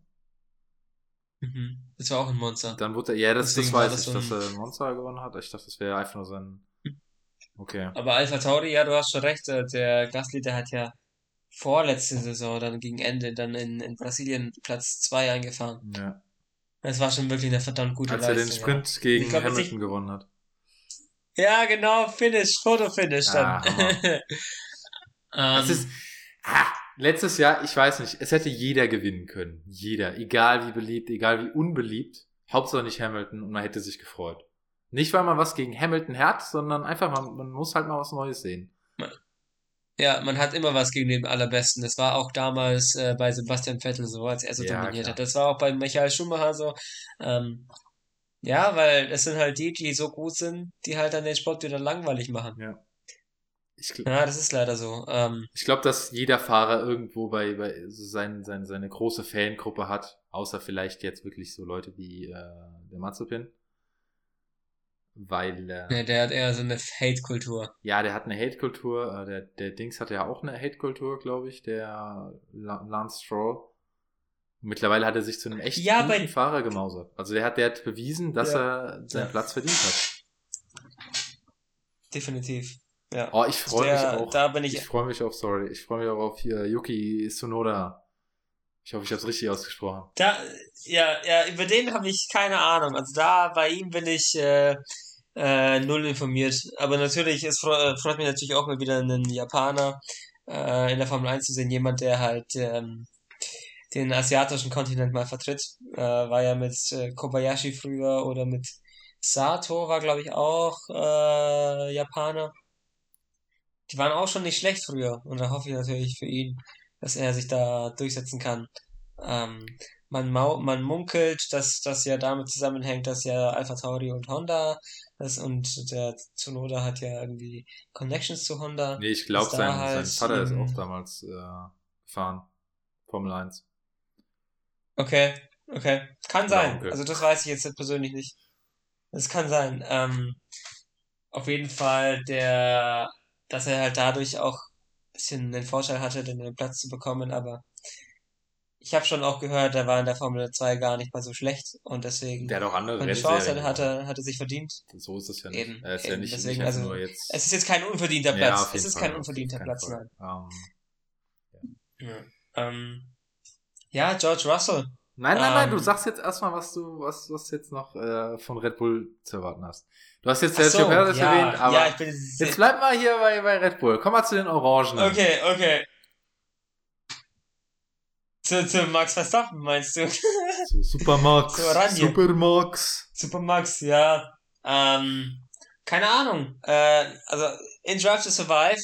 Mhm. Das war auch ein Monster. Dann wurde er, ja, das, das weiß das ich, dass er ein Monster gewonnen hat. Ich dachte, das wäre einfach nur sein. Hm. Okay. Aber Alpha Tauri, ja, du hast schon recht. Äh, der Gasly, der hat ja vorletzte Saison dann gegen Ende dann in, in Brasilien Platz 2 eingefahren. Ja. Das war schon wirklich eine verdammt gute Als Leistung. Als er den Sprint ja. gegen glaub, Hamilton gewonnen hat. Ja, genau, Finish, Fotofinish dann. Ah, um, ist, ah, letztes Jahr, ich weiß nicht, es hätte jeder gewinnen können. Jeder. Egal wie beliebt, egal wie unbeliebt. Hauptsache nicht Hamilton und man hätte sich gefreut. Nicht, weil man was gegen Hamilton hat, sondern einfach, man, man muss halt mal was Neues sehen. Ja, man hat immer was gegen den Allerbesten. Das war auch damals äh, bei Sebastian Vettel so, als er so ja, dominiert klar. hat. Das war auch bei Michael Schumacher so. Ähm, ja, weil es sind halt die, die so gut sind, die halt dann den Sport wieder langweilig machen. Ja. Ich, ja, das ist leider so. Ähm, ich glaube, dass jeder Fahrer irgendwo bei, bei so sein, sein, seine große Fangruppe hat, außer vielleicht jetzt wirklich so Leute wie äh, der Mazepin. Weil. Äh, ja, der hat eher so eine Hate-Kultur. Ja, der hat eine Hate-Kultur. Äh, der, der Dings hatte ja auch eine Hate-Kultur, glaube ich, der Lance Stroll. Mittlerweile hat er sich zu einem echt ja, guten Fahrer gemausert. Also der hat, der hat bewiesen, dass ja. er seinen ja. Platz verdient hat. Definitiv. Ja. Oh, ich freue mich auch. Da bin ich. Ich freue mich auf, sorry, ich freue mich auch auf hier Yuki Tsunoda. Ich hoffe, ich habe es richtig ausgesprochen. Da, ja, ja, über den habe ich keine Ahnung. Also da bei ihm bin ich äh, äh, null informiert. Aber natürlich, es freut, freut mich natürlich auch mal wieder einen Japaner äh, in der Formel 1 zu sehen. Jemand, der halt ähm, den asiatischen Kontinent mal vertritt. Äh, war ja mit äh, Kobayashi früher oder mit Sato war, glaube ich, auch äh, Japaner die waren auch schon nicht schlecht früher. Und da hoffe ich natürlich für ihn, dass er sich da durchsetzen kann. Ähm, man, man munkelt, dass das ja damit zusammenhängt, dass ja Alpha Tauri und Honda das und der Tsunoda hat ja irgendwie Connections zu Honda. Nee, ich glaube, sein, halt sein Vater ist auch damals äh, gefahren. Formel 1. Okay, okay. Kann sein. Okay. Also das weiß ich jetzt persönlich nicht. Das kann sein. Ähm, auf jeden Fall der dass er halt dadurch auch ein bisschen den Vorteil hatte, den Platz zu bekommen, aber ich habe schon auch gehört, er war in der Formel 2 gar nicht mal so schlecht und deswegen der hat auch andere die Chance hatte, hatte sich verdient. So ist es ja nicht. Eben, er ist eben. ja nicht, deswegen, nicht also, nur jetzt. Es ist jetzt kein unverdienter Platz. Ja, es ist Fall, kein unverdienter Platz, Fall. nein. Um, ja. Ja. Ähm, ja, George Russell. Nein, nein, nein, du ähm. sagst jetzt erstmal, was du, was, was jetzt noch äh, von Red Bull zu erwarten hast. Du hast jetzt Sergio so, Perez ja, erwähnt, aber ja, jetzt bleib mal hier bei, bei Red Bull. Komm mal zu den Orangen. Okay, okay. Zu, zu Max Verstappen meinst du? Zu Super Max. Zu Super Max. Super Max, ja. Ähm, keine Ahnung. Äh, also in Drive to Survive,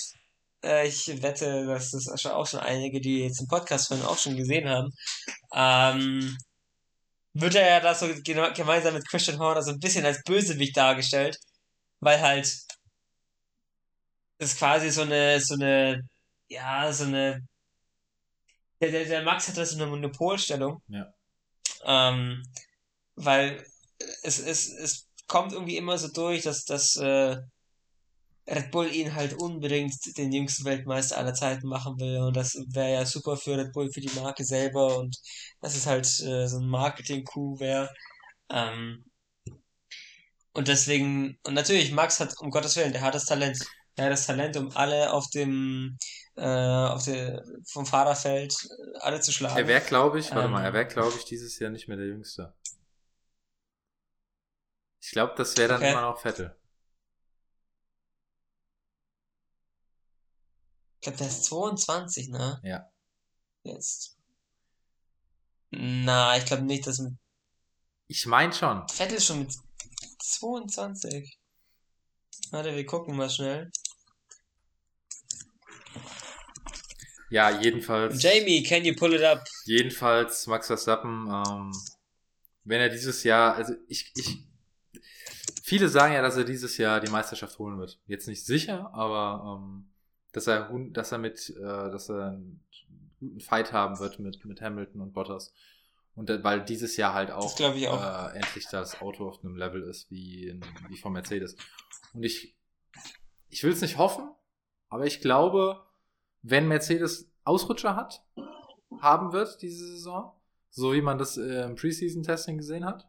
äh, ich wette, dass das auch schon einige, die jetzt im Podcast hören, auch schon gesehen haben. Ähm, wird er ja da so gemeinsam mit Christian Horner so ein bisschen als Bösewicht dargestellt, weil halt ist quasi so eine, so eine, ja, so eine, der, der, der Max hat da so eine Monopolstellung. Ja. Ähm, weil es, es, es kommt irgendwie immer so durch, dass, dass äh, Red Bull ihn halt unbedingt den jüngsten Weltmeister aller Zeiten machen will und das wäre ja super für Red Bull, für die Marke selber und das ist halt äh, so ein Marketing-Coup wäre. Ähm, und deswegen, und natürlich, Max hat, um Gottes Willen, der hat das Talent. Er hat das Talent, um alle auf dem, äh, auf der, vom Fahrerfeld äh, alle zu schlagen. Er wäre, glaube ich, warte ähm, mal, er wäre, glaube ich, dieses Jahr nicht mehr der Jüngste. Ich glaube, das wäre dann okay. immer noch Vettel. Glaube, der ist 22, ne? Ja. Jetzt. Na, ich glaube nicht, dass mit. Ich meine schon. Vettel ist schon mit 22. Warte, wir gucken mal schnell. Ja, jedenfalls. Jamie, can you pull it up? Jedenfalls, Max Verstappen, ähm, wenn er dieses Jahr, also ich, ich, viele sagen ja, dass er dieses Jahr die Meisterschaft holen wird. Jetzt nicht sicher, aber ähm, dass er, dass er mit, äh, dass er einen guten Fight haben wird mit, mit Hamilton und Bottas. Und weil dieses Jahr halt auch, auch. Äh, endlich das Auto auf einem Level ist wie, wie von Mercedes. Und ich, ich will es nicht hoffen, aber ich glaube, wenn Mercedes Ausrutscher hat, haben wird diese Saison, so wie man das äh, im Preseason-Testing gesehen hat,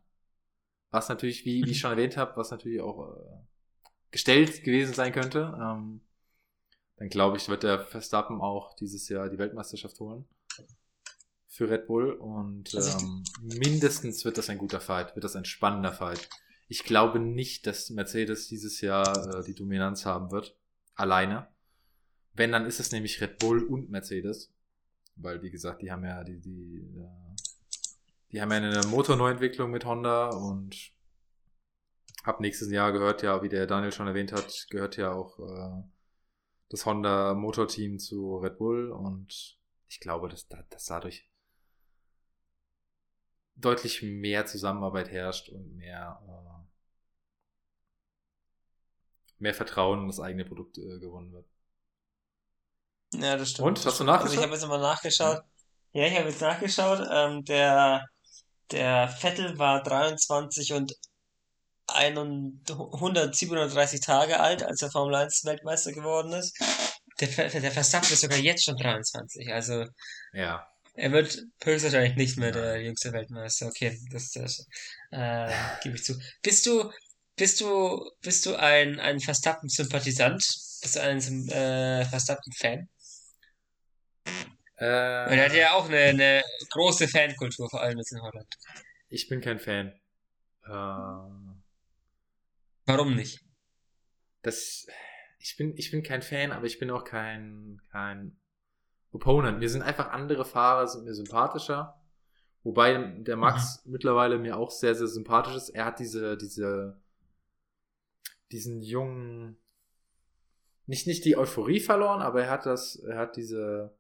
was natürlich, wie, wie ich schon erwähnt habe, was natürlich auch äh, gestellt gewesen sein könnte, ähm, dann glaube ich, wird der Verstappen auch dieses Jahr die Weltmeisterschaft holen für Red Bull und ähm, mindestens wird das ein guter Fight, wird das ein spannender Fight. Ich glaube nicht, dass Mercedes dieses Jahr äh, die Dominanz haben wird, alleine. Wenn, dann ist es nämlich Red Bull und Mercedes, weil wie gesagt, die haben ja die die äh, die haben ja eine Motorneuentwicklung mit Honda und ab nächstes Jahr gehört ja, wie der Daniel schon erwähnt hat, gehört ja auch äh, das Honda Motorteam zu Red Bull und ich glaube, dass, dass dadurch deutlich mehr Zusammenarbeit herrscht und mehr, äh, mehr Vertrauen in das eigene Produkt äh, gewonnen wird. Ja, das stimmt. Und, hast du nachgeschaut? Also ich habe jetzt mal nachgeschaut. Ja, ich habe jetzt nachgeschaut. Ähm, der, der Vettel war 23 und 137 Tage alt, als er Formel 1 Weltmeister geworden ist. Der, der Verstappen ist sogar jetzt schon 23, also. Ja. Er wird höchstwahrscheinlich nicht mehr der jüngste Weltmeister. Okay, das, das äh, gebe ich zu. Bist du, bist du, bist du ein, ein Verstappen-Sympathisant? Bist du ein äh, Verstappen-Fan? Äh, er hat ja auch eine, eine große Fankultur, vor allem jetzt in Holland. Ich bin kein Fan. Äh, Warum nicht? Das, ich bin, ich bin kein Fan, aber ich bin auch kein, kein Opponent. Mir sind einfach andere Fahrer, sind mir sympathischer. Wobei der Max mhm. mittlerweile mir auch sehr, sehr sympathisch ist. Er hat diese, diese, diesen jungen, nicht, nicht die Euphorie verloren, aber er hat das, er hat diese,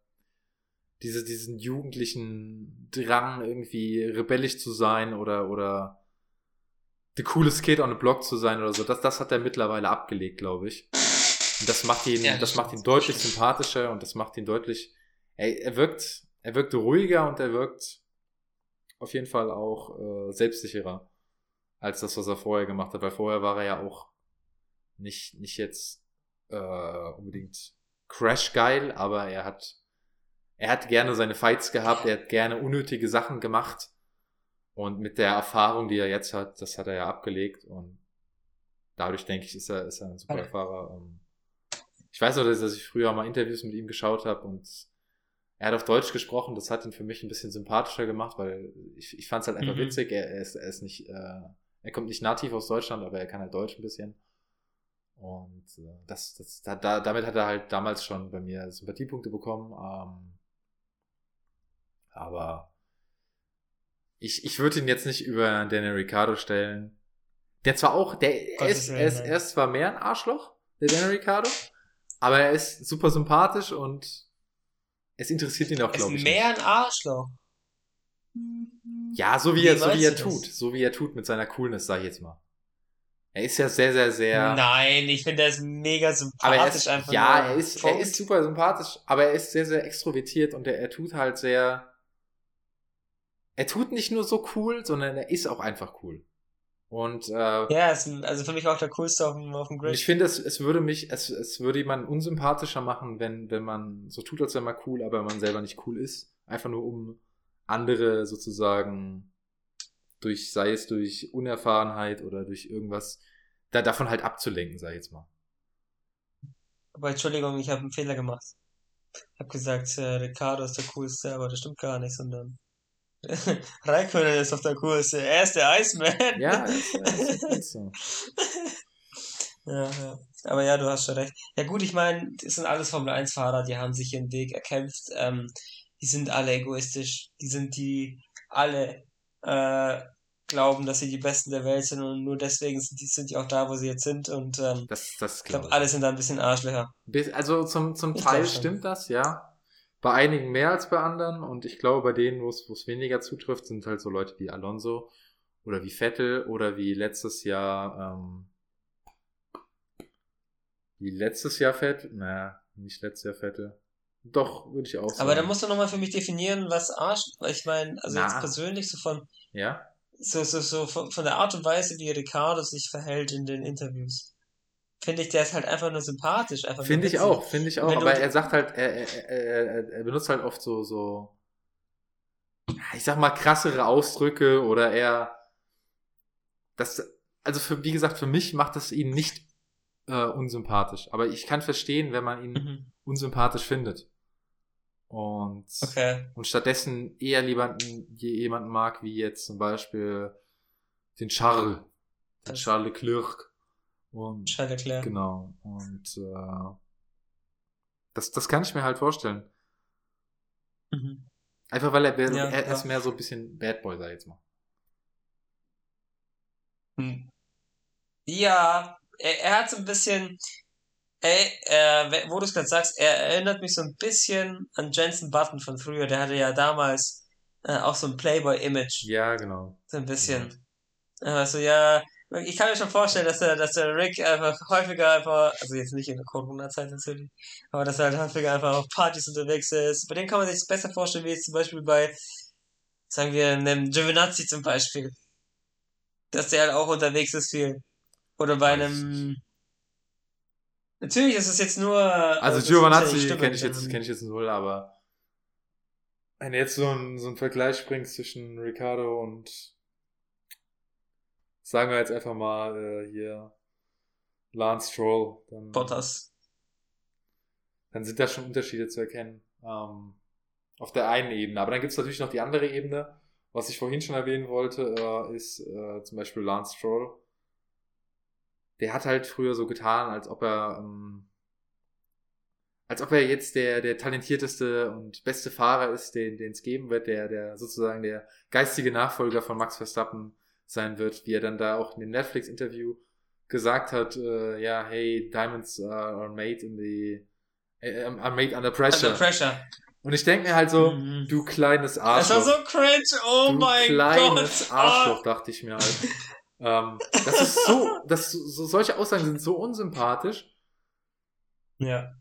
diese, diesen jugendlichen Drang, irgendwie rebellisch zu sein oder, oder the coolest kid on the block zu sein oder so. Das, das hat er mittlerweile abgelegt, glaube ich. Und das macht ihn, ja, das, das macht ihn deutlich sympathischer und das macht ihn deutlich, er, er wirkt, er wirkt ruhiger und er wirkt auf jeden Fall auch äh, selbstsicherer als das, was er vorher gemacht hat, weil vorher war er ja auch nicht, nicht jetzt äh, unbedingt crash geil, aber er hat, er hat gerne seine Fights gehabt, er hat gerne unnötige Sachen gemacht und mit der Erfahrung, die er jetzt hat, das hat er ja abgelegt und dadurch denke ich, ist er, ist er ein super Fahrer. Ich weiß auch, dass ich früher mal Interviews mit ihm geschaut habe und er hat auf Deutsch gesprochen, das hat ihn für mich ein bisschen sympathischer gemacht, weil ich, ich fand es halt einfach mhm. witzig. Er, er, ist, er ist nicht, äh, er kommt nicht nativ aus Deutschland, aber er kann halt Deutsch ein bisschen. Und äh, das, das, da, damit hat er halt damals schon bei mir Sympathiepunkte bekommen. Ähm, aber ich, ich würde ihn jetzt nicht über Daniel Ricciardo stellen. Der zwar auch, der er ist, er, ist, er ist zwar mehr ein Arschloch, der Daniel Ricciardo, aber er ist super sympathisch und es interessiert ihn auch, glaube ich. Mehr ein Arschloch. Ja, so wie, wie er, so wie er tut. So wie er tut mit seiner Coolness, sag ich jetzt mal. Er ist ja sehr, sehr, sehr. Nein, ich finde, er ist mega sympathisch ist, einfach. Ja, er ist, er ist super sympathisch, aber er ist sehr, sehr extrovertiert und er, er tut halt sehr er tut nicht nur so cool, sondern er ist auch einfach cool. Und äh, ja, ist, also für mich auch der coolste auf dem, auf dem Grid. Ich finde, es, es würde mich, es, es würde jemanden unsympathischer machen, wenn, wenn man so tut, als wäre man cool, aber man selber nicht cool ist. Einfach nur um andere sozusagen durch, sei es durch Unerfahrenheit oder durch irgendwas, da, davon halt abzulenken, sag ich jetzt mal. Aber Entschuldigung, ich habe einen Fehler gemacht. Ich habe gesagt, äh, Ricardo ist der coolste, aber das stimmt gar nicht, sondern Raikkonen ist auf der Kurs. Er ist der Iceman. Ja, ist, ist so. ja, ja. Aber ja, du hast schon recht. Ja gut, ich meine, das sind alles Formel 1 Fahrer, die haben sich ihren Weg erkämpft. Ähm, die sind alle egoistisch. Die sind die alle äh, glauben, dass sie die Besten der Welt sind und nur deswegen sind die, sind die auch da, wo sie jetzt sind. Und ähm, das, das glaub ich glaube, alle sind da ein bisschen Arschlöcher. Also zum, zum Teil stimmt das, ja. Bei einigen mehr als bei anderen und ich glaube, bei denen, wo es weniger zutrifft, sind halt so Leute wie Alonso oder wie Vettel oder wie letztes Jahr, ähm, wie letztes Jahr Vettel, naja, nicht letztes Jahr Vettel. Doch, würde ich auch sagen. Aber da musst du nochmal für mich definieren, was Arsch, weil ich meine, also Na. jetzt persönlich so von, ja? so, so, so von, von der Art und Weise, wie Ricardo sich verhält in den Interviews finde ich, der ist halt einfach nur sympathisch. Finde ich auch, finde ich auch. Aber er sagt halt, er, er, er, er benutzt halt oft so, so, ich sag mal, krassere Ausdrücke oder er, das, also für, wie gesagt, für mich macht das ihn nicht äh, unsympathisch. Aber ich kann verstehen, wenn man ihn mhm. unsympathisch findet. Und, okay. und stattdessen eher lieber jemanden mag, wie jetzt zum Beispiel den Charles. Den Charles Leclerc und, Charles Leclerc. Genau. Und äh, das, das kann ich mir halt vorstellen. Mhm. Einfach weil er, er, ja, er ist mehr so ein bisschen Bad Boy, sag ich jetzt mal. Hm. Ja, er, er hat so ein bisschen, ey, äh, wo du es gerade sagst, er erinnert mich so ein bisschen an Jensen Button von früher. Der hatte ja damals äh, auch so ein Playboy-Image. Ja, genau. So ein bisschen. Ja. Also ja, ich kann mir schon vorstellen, dass der, dass der Rick einfach häufiger einfach, also jetzt nicht in der Corona-Zeit natürlich, aber dass er halt häufiger einfach auf Partys unterwegs ist. Bei denen kann man sich das besser vorstellen, wie jetzt zum Beispiel bei, sagen wir, einem Giovinazzi zum Beispiel. Dass der halt auch unterwegs ist viel. Oder bei einem, natürlich ist es jetzt nur, also Giovinazzi kenne ich jetzt, kenne ich jetzt null, aber wenn du jetzt so ein, so ein Vergleich bringst zwischen Ricardo und sagen wir jetzt einfach mal äh, hier Lance Stroll. Dann, Bottas. Dann sind da schon Unterschiede zu erkennen. Ähm, auf der einen Ebene. Aber dann gibt es natürlich noch die andere Ebene. Was ich vorhin schon erwähnen wollte, äh, ist äh, zum Beispiel Lance Stroll. Der hat halt früher so getan, als ob er ähm, als ob er jetzt der, der talentierteste und beste Fahrer ist, den es geben wird, der, der sozusagen der geistige Nachfolger von Max Verstappen sein wird, wie er dann da auch in dem Netflix-Interview gesagt hat, äh, ja, hey, Diamonds are made in the äh, are made under pressure. Under pressure. Und ich denke mir halt so, mhm. du kleines Arschloch. Das war so cringe, oh mein Gott. Kleines Arschloch, oh. dachte ich mir halt. ähm, das ist so, das, so, solche Aussagen sind so unsympathisch. Ja.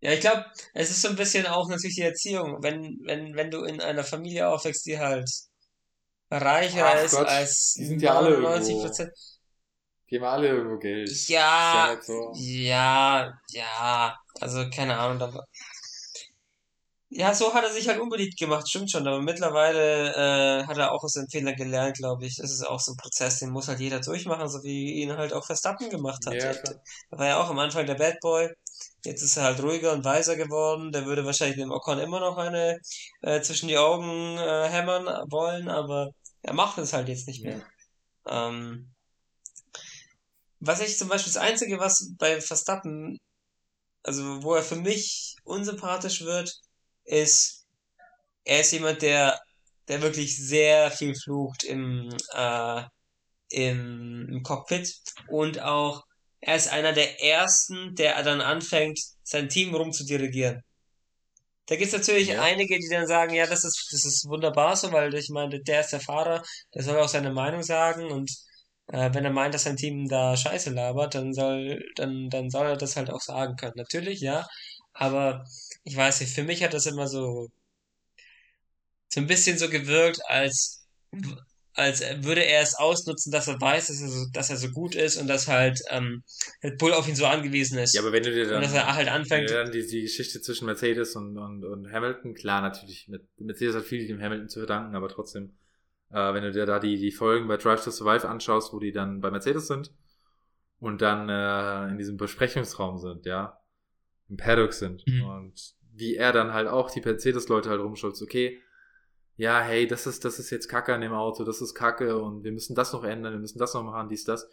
Ja, ich glaube, es ist so ein bisschen auch natürlich die Erziehung. Wenn, wenn, wenn du in einer Familie aufwächst, die halt reicher Ach ist Gott, als die sind ja alle 90 Prozent. Die haben alle irgendwo Geld. Ja, ja, so. ja, ja, also keine Ahnung. Aber ja, so hat er sich halt unbeliebt gemacht, stimmt schon, aber mittlerweile äh, hat er auch aus seinen Fehlern gelernt, glaube ich. Das ist auch so ein Prozess, den muss halt jeder durchmachen, so wie ihn halt auch Verstappen gemacht hat. Ja, er war ja auch am Anfang der Bad Boy, jetzt ist er halt ruhiger und weiser geworden. Der würde wahrscheinlich dem Ocon immer noch eine äh, zwischen die Augen äh, hämmern wollen, aber er macht es halt jetzt nicht mehr. Ja. Ähm, was ich zum Beispiel das Einzige, was bei Verstappen, also wo er für mich unsympathisch wird, ist, er ist jemand, der, der wirklich sehr viel flucht im, äh, im, im Cockpit und auch er ist einer der ersten, der dann anfängt, sein Team rumzudirigieren. Da gibt es natürlich ja. einige, die dann sagen, ja, das ist, das ist wunderbar so, weil ich meine, der ist der Fahrer, der soll auch seine Meinung sagen und äh, wenn er meint, dass sein Team da Scheiße labert, dann soll, dann, dann soll er das halt auch sagen können. Natürlich, ja, aber ich weiß nicht, für mich hat das immer so, so ein bisschen so gewirkt, als, als würde er es ausnutzen, dass er weiß, dass er so, dass er so gut ist und dass halt ähm, Red Bull auf ihn so angewiesen ist. Ja, aber wenn du dir dann, und dass er halt anfängt, wenn du dann die, die Geschichte zwischen Mercedes und, und, und Hamilton, klar natürlich, mit, Mercedes hat viel dem Hamilton zu verdanken, aber trotzdem, äh, wenn du dir da die, die Folgen bei Drive to Survive anschaust, wo die dann bei Mercedes sind und dann äh, in diesem Besprechungsraum sind, ja, im Paddock sind mhm. und wie er dann halt auch die Mercedes-Leute halt rumschulzt, okay, ja, hey, das ist, das ist jetzt Kacke an dem Auto, das ist Kacke und wir müssen das noch ändern, wir müssen das noch machen, dies, das.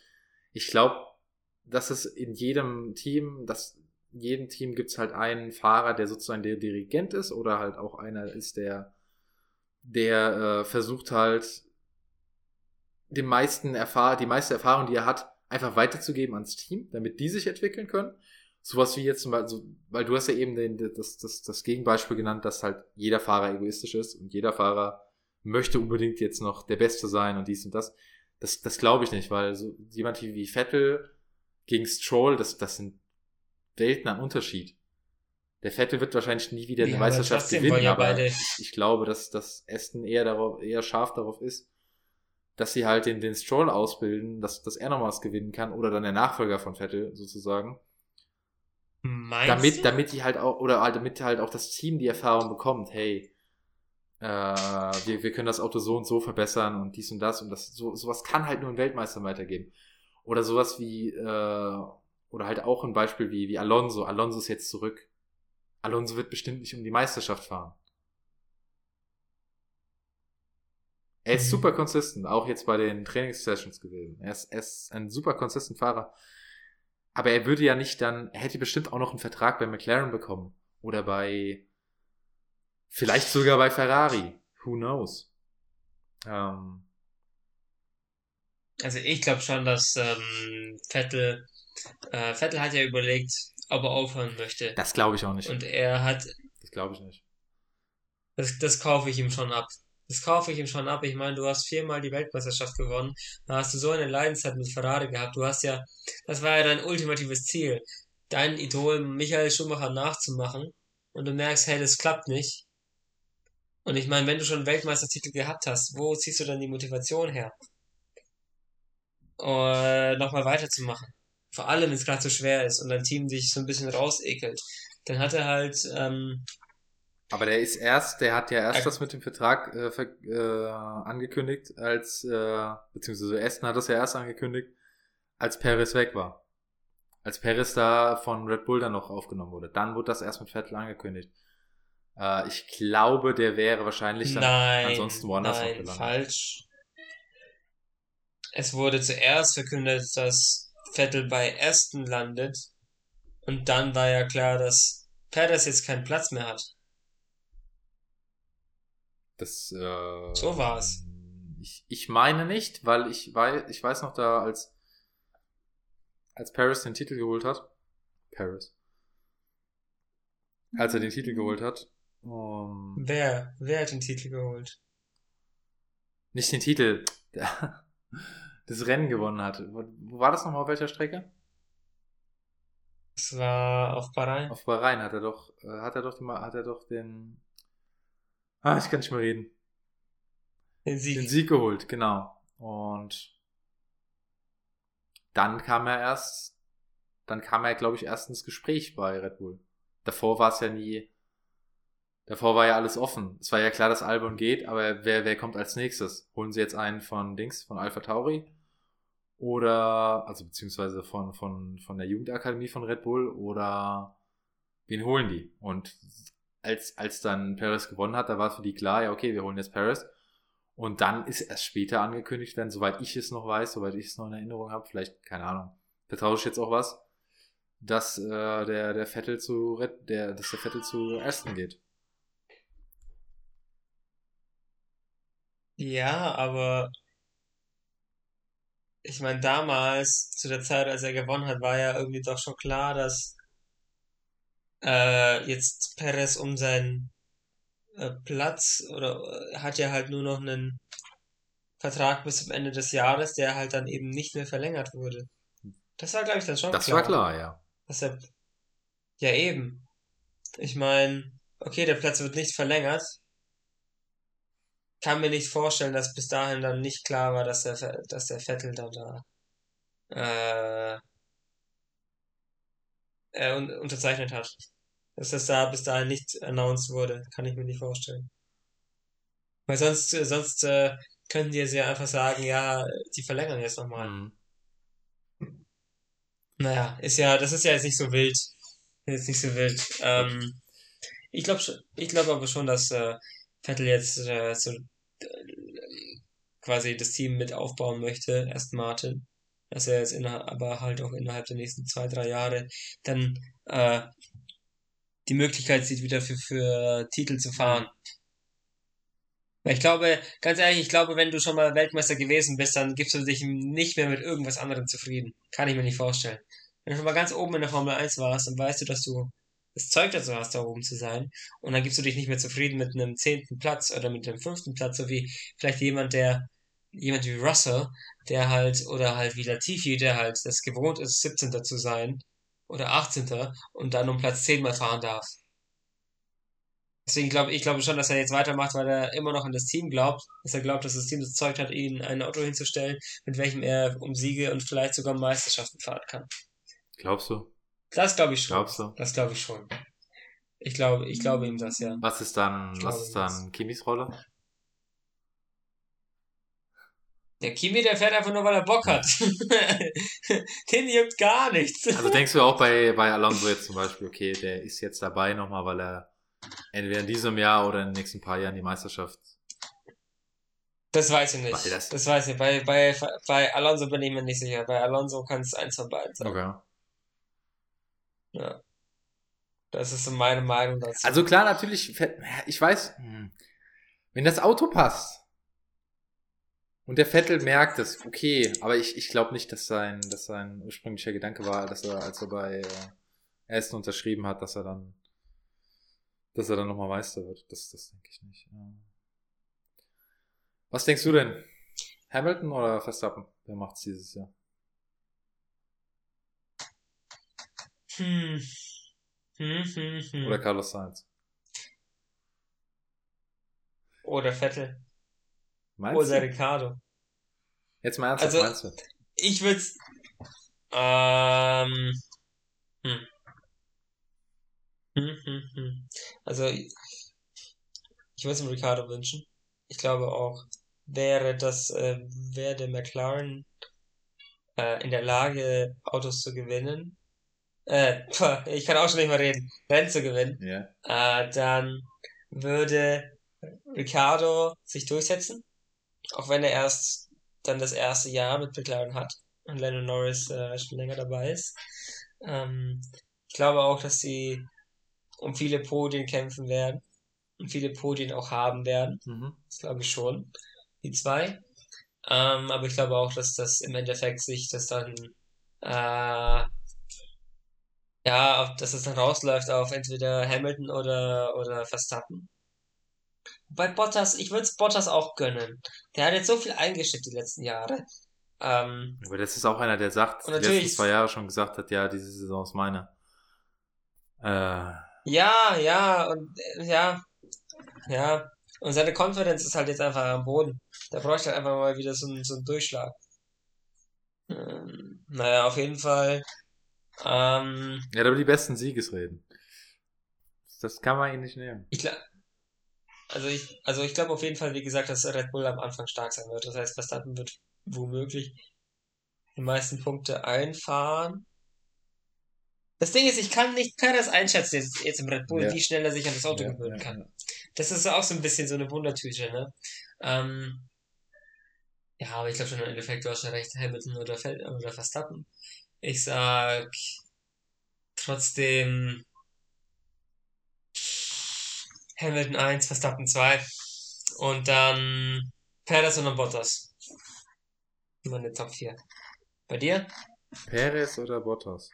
Ich glaube, dass es in jedem Team, dass in jedem Team gibt es halt einen Fahrer, der sozusagen der Dirigent ist oder halt auch einer ist, der, der äh, versucht halt den meisten Erfahr die meiste Erfahrung, die er hat, einfach weiterzugeben ans Team, damit die sich entwickeln können sowas wie jetzt zum Beispiel, weil du hast ja eben den, das, das, das Gegenbeispiel genannt, dass halt jeder Fahrer egoistisch ist und jeder Fahrer möchte unbedingt jetzt noch der Beste sein und dies und das. Das, das glaube ich nicht, weil so jemand wie Vettel gegen Stroll, das, das sind Welten an Unterschied. Der Vettel wird wahrscheinlich nie wieder eine ja, Meisterschaft gewinnen, ja aber ich, ich, glaube, dass, dass Aston eher darauf, eher scharf darauf ist, dass sie halt den, den Stroll ausbilden, dass, dass er noch was gewinnen kann oder dann der Nachfolger von Vettel sozusagen Meinst damit, du? damit die halt auch, oder halt, damit halt auch das Team die Erfahrung bekommt, hey, äh, wir, wir können das Auto so und so verbessern und dies und das und das, so, sowas kann halt nur ein Weltmeister weitergeben. Oder sowas wie, äh, oder halt auch ein Beispiel wie, wie Alonso. Alonso ist jetzt zurück. Alonso wird bestimmt nicht um die Meisterschaft fahren. Er ist mhm. super konsistent, auch jetzt bei den Trainingssessions gewesen. Er ist, er ist ein super konsistent Fahrer. Aber er würde ja nicht dann, er hätte bestimmt auch noch einen Vertrag bei McLaren bekommen. Oder bei, vielleicht sogar bei Ferrari. Who knows? Ähm, also ich glaube schon, dass ähm, Vettel, äh, Vettel hat ja überlegt, ob er aufhören möchte. Das glaube ich auch nicht. Und er hat. Das glaube ich nicht. Das, das kaufe ich ihm schon ab. Das kaufe ich ihm schon ab. Ich meine, du hast viermal die Weltmeisterschaft gewonnen. Da hast du so eine Leidenszeit mit Ferrari gehabt. Du hast ja, das war ja dein ultimatives Ziel, deinen Idol Michael Schumacher nachzumachen. Und du merkst, hey, das klappt nicht. Und ich meine, wenn du schon einen Weltmeistertitel gehabt hast, wo ziehst du dann die Motivation her? Uh, nochmal weiterzumachen. Vor allem, wenn es gerade so schwer ist und dein Team sich so ein bisschen rausekelt. Dann hat er halt ähm, aber der ist erst, der hat ja erst das mit dem Vertrag äh, äh, angekündigt, als, äh, beziehungsweise Aston hat das ja erst angekündigt, als Paris weg war. Als Paris da von Red Bull dann noch aufgenommen wurde. Dann wurde das erst mit Vettel angekündigt. Äh, ich glaube, der wäre wahrscheinlich dann nein, ansonsten woanders nein, gelandet. falsch. Es wurde zuerst verkündet, dass Vettel bei Aston landet. Und dann war ja klar, dass Perez jetzt keinen Platz mehr hat. Das, äh, so war's. Ich, ich meine nicht, weil ich weiß, ich weiß noch da, als, als Paris den Titel geholt hat, Paris, als er den Titel geholt hat, um, wer, wer hat den Titel geholt? Nicht den Titel, der, das Rennen gewonnen hat. Wo, war das nochmal, auf welcher Strecke? Es war auf Bahrain. Auf Bahrain hat er doch, äh, hat er doch, hat er doch den, Ah, ich kann nicht mehr reden. Den Sieg. Den Sieg geholt, genau. Und dann kam er erst, dann kam er, glaube ich, erst ins Gespräch bei Red Bull. Davor war es ja nie, davor war ja alles offen. Es war ja klar, dass Albon geht, aber wer, wer kommt als nächstes? Holen sie jetzt einen von Dings, von Alpha Tauri? Oder, also beziehungsweise von, von, von der Jugendakademie von Red Bull oder wen holen die? Und als, als dann Paris gewonnen hat, da war es für die klar, ja, okay, wir holen jetzt Paris. Und dann ist erst später angekündigt werden, soweit ich es noch weiß, soweit ich es noch in Erinnerung habe, vielleicht, keine Ahnung, vertausche ich jetzt auch was, dass äh, der, der Vettel zu der, dass der Vettel zu Aston geht. Ja, aber ich meine, damals, zu der Zeit, als er gewonnen hat, war ja irgendwie doch schon klar, dass äh, jetzt Perez um seinen äh, Platz oder äh, hat ja halt nur noch einen Vertrag bis zum Ende des Jahres, der halt dann eben nicht mehr verlängert wurde. Das war, glaube ich, dann schon das klar. Das war klar, ja. Deshalb, ja eben. Ich meine, okay, der Platz wird nicht verlängert. kann mir nicht vorstellen, dass bis dahin dann nicht klar war, dass der, dass der Vettel dann da äh, äh, unterzeichnet hat. Dass das da bis dahin nicht announced wurde, kann ich mir nicht vorstellen. Weil sonst, sonst äh, können die jetzt ja einfach sagen, ja, die verlängern jetzt nochmal. Mhm. Naja, ist ja, das ist ja jetzt nicht so wild. Ist nicht so wild. Ähm, ich glaube ich glaube aber schon, dass äh, Vettel jetzt äh, so äh, quasi das Team mit aufbauen möchte, erst Martin. Dass er jetzt innerhalb, aber halt auch innerhalb der nächsten zwei, drei Jahre dann äh, die Möglichkeit sieht, wieder für, für Titel zu fahren. Ich glaube, ganz ehrlich, ich glaube, wenn du schon mal Weltmeister gewesen bist, dann gibst du dich nicht mehr mit irgendwas anderem zufrieden. Kann ich mir nicht vorstellen. Wenn du schon mal ganz oben in der Formel 1 warst, dann weißt du, dass du das Zeug dazu hast, da oben zu sein. Und dann gibst du dich nicht mehr zufrieden mit einem zehnten Platz oder mit einem fünften Platz, so wie vielleicht jemand, der, jemand wie Russell, der halt, oder halt wie Latifi, der halt das gewohnt ist, 17. zu sein oder 18. und dann um Platz 10 mal fahren darf. Deswegen glaube ich glaube schon, dass er jetzt weitermacht, weil er immer noch an das Team glaubt, dass er glaubt, dass das Team das Zeug hat, ihn ein Auto hinzustellen, mit welchem er um Siege und vielleicht sogar Meisterschaften fahren kann. Glaubst du? Das glaube ich schon. Glaubst du? Das glaube ich schon. Ich glaube, ich glaube ihm das, ja. Was ist dann, was ist dann Kimis Rolle? Der Kimi, der fährt einfach nur, weil er Bock hat. Den juckt gar nichts. Also denkst du auch bei, bei Alonso jetzt zum Beispiel, okay, der ist jetzt dabei nochmal, weil er entweder in diesem Jahr oder in den nächsten paar Jahren die Meisterschaft. Das weiß ich nicht. Das, das weiß ich. Bei, bei, bei Alonso bin ich mir nicht sicher. Bei Alonso kann es eins von beiden sein. Okay. Ja. Das ist so meine Meinung dazu. Also klar, natürlich, ich weiß, hm, wenn das Auto passt und der Vettel merkt es, okay, aber ich, ich glaube nicht, dass sein, dass sein ursprünglicher Gedanke war, dass er, als er bei äh, Aston unterschrieben hat, dass er dann dass er dann nochmal Meister wird. Das, das denke ich nicht. Was denkst du denn? Hamilton oder Verstappen? Wer macht's dieses Jahr? Hm. Hm, hm, hm. Oder Carlos Sainz? Oder Vettel. Meinst Oder du? Ricardo. Jetzt mal ernsthaft, also, meinst du? Ich würde ähm, hm. Hm, hm, hm. Also, ich würde es dem Ricardo wünschen. Ich glaube auch, wäre das, äh, wäre der McLaren äh, in der Lage, Autos zu gewinnen, äh, ich kann auch schon nicht mehr reden, Rennen zu gewinnen, yeah. äh, dann würde Ricardo sich durchsetzen, auch wenn er erst dann das erste Jahr mit McLaren hat und Lennon Norris äh, schon länger dabei ist. Ähm, ich glaube auch, dass sie um viele Podien kämpfen werden und viele Podien auch haben werden. Mhm. Das glaube ich schon. Die zwei. Ähm, aber ich glaube auch, dass das im Endeffekt sich das dann äh, ja, dass es dann rausläuft auf entweder Hamilton oder, oder Verstappen. Bei Bottas, ich würde es Bottas auch gönnen. Der hat jetzt so viel eingeschickt die letzten Jahre. Ähm, aber das ist auch einer, der sagt, die letzten zwei Jahre schon gesagt hat, ja, diese Saison ist meine. Äh, ja, ja, und ja, ja. Und seine Konferenz ist halt jetzt einfach am Boden. Da bräuchte halt einfach mal wieder so einen, so einen Durchschlag. Ähm, naja, auf jeden Fall. Ähm, ja, aber die besten Siegesreden. Das kann man ihn nicht nehmen. Ich glaube. Also ich, also ich glaube auf jeden Fall, wie gesagt, dass Red Bull am Anfang stark sein wird. Das heißt, Verstappen wird womöglich die meisten Punkte einfahren. Das Ding ist, ich kann nicht, kann das einschätzen jetzt, jetzt im Red Bull, ja. wie schnell er sich an das Auto ja, gewöhnen ja, kann. Das ist auch so ein bisschen so eine Wundertüte, ne? Ähm, ja, aber ich glaube schon im Endeffekt, du hast ja recht, Hamilton oder, Fel oder Verstappen. Ich sag trotzdem Hamilton 1, Verstappen 2 und dann Perez und dann Bottas. Meine Top 4. Bei dir? Perez oder Bottas?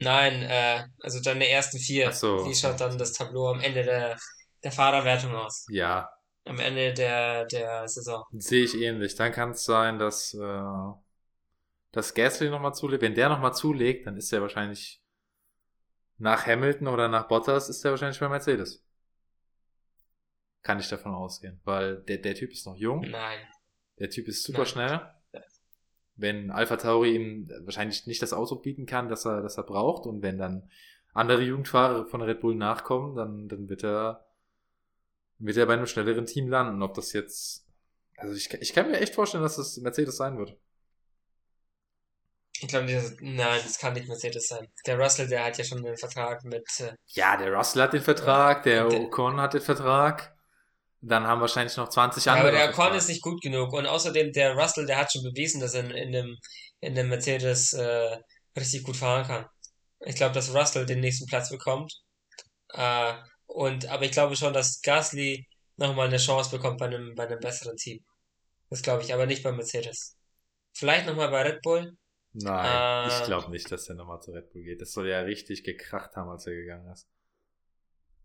Nein, äh, also deine ersten vier. Ach so. Wie schaut dann das Tableau am Ende der, der Fahrerwertung aus? Ja. Am Ende der, der Saison. Sehe ich ähnlich. Dann kann es sein, dass, äh, dass Gasly nochmal zulegt. Wenn der nochmal zulegt, dann ist er wahrscheinlich nach Hamilton oder nach Bottas ist er wahrscheinlich bei Mercedes. Kann ich davon ausgehen. Weil der, der Typ ist noch jung. Nein. Der Typ ist super Nein. schnell. Wenn Alpha Tauri ihm wahrscheinlich nicht das Auto bieten kann, das er, das er braucht, und wenn dann andere Jugendfahrer von Red Bull nachkommen, dann, dann wird er, wird er bei einem schnelleren Team landen. Ob das jetzt, also ich, ich kann mir echt vorstellen, dass das Mercedes sein wird. Ich glaube, nein, das kann nicht Mercedes sein. Der Russell, der hat ja schon den Vertrag mit. Äh, ja, der Russell hat den Vertrag, der Ocon hat den Vertrag. Dann haben wahrscheinlich noch 20 ja, andere. Aber der Ocon ist nicht gut genug. Und außerdem, der Russell, der hat schon bewiesen, dass er in, in, dem, in dem Mercedes äh, richtig gut fahren kann. Ich glaube, dass Russell den nächsten Platz bekommt. Äh, und, aber ich glaube schon, dass Gasly nochmal eine Chance bekommt bei einem, bei einem besseren Team. Das glaube ich, aber nicht bei Mercedes. Vielleicht nochmal bei Red Bull. Nein, äh, ich glaube nicht, dass er nochmal zu Red Bull geht. Das soll ja richtig gekracht haben, als er gegangen ist.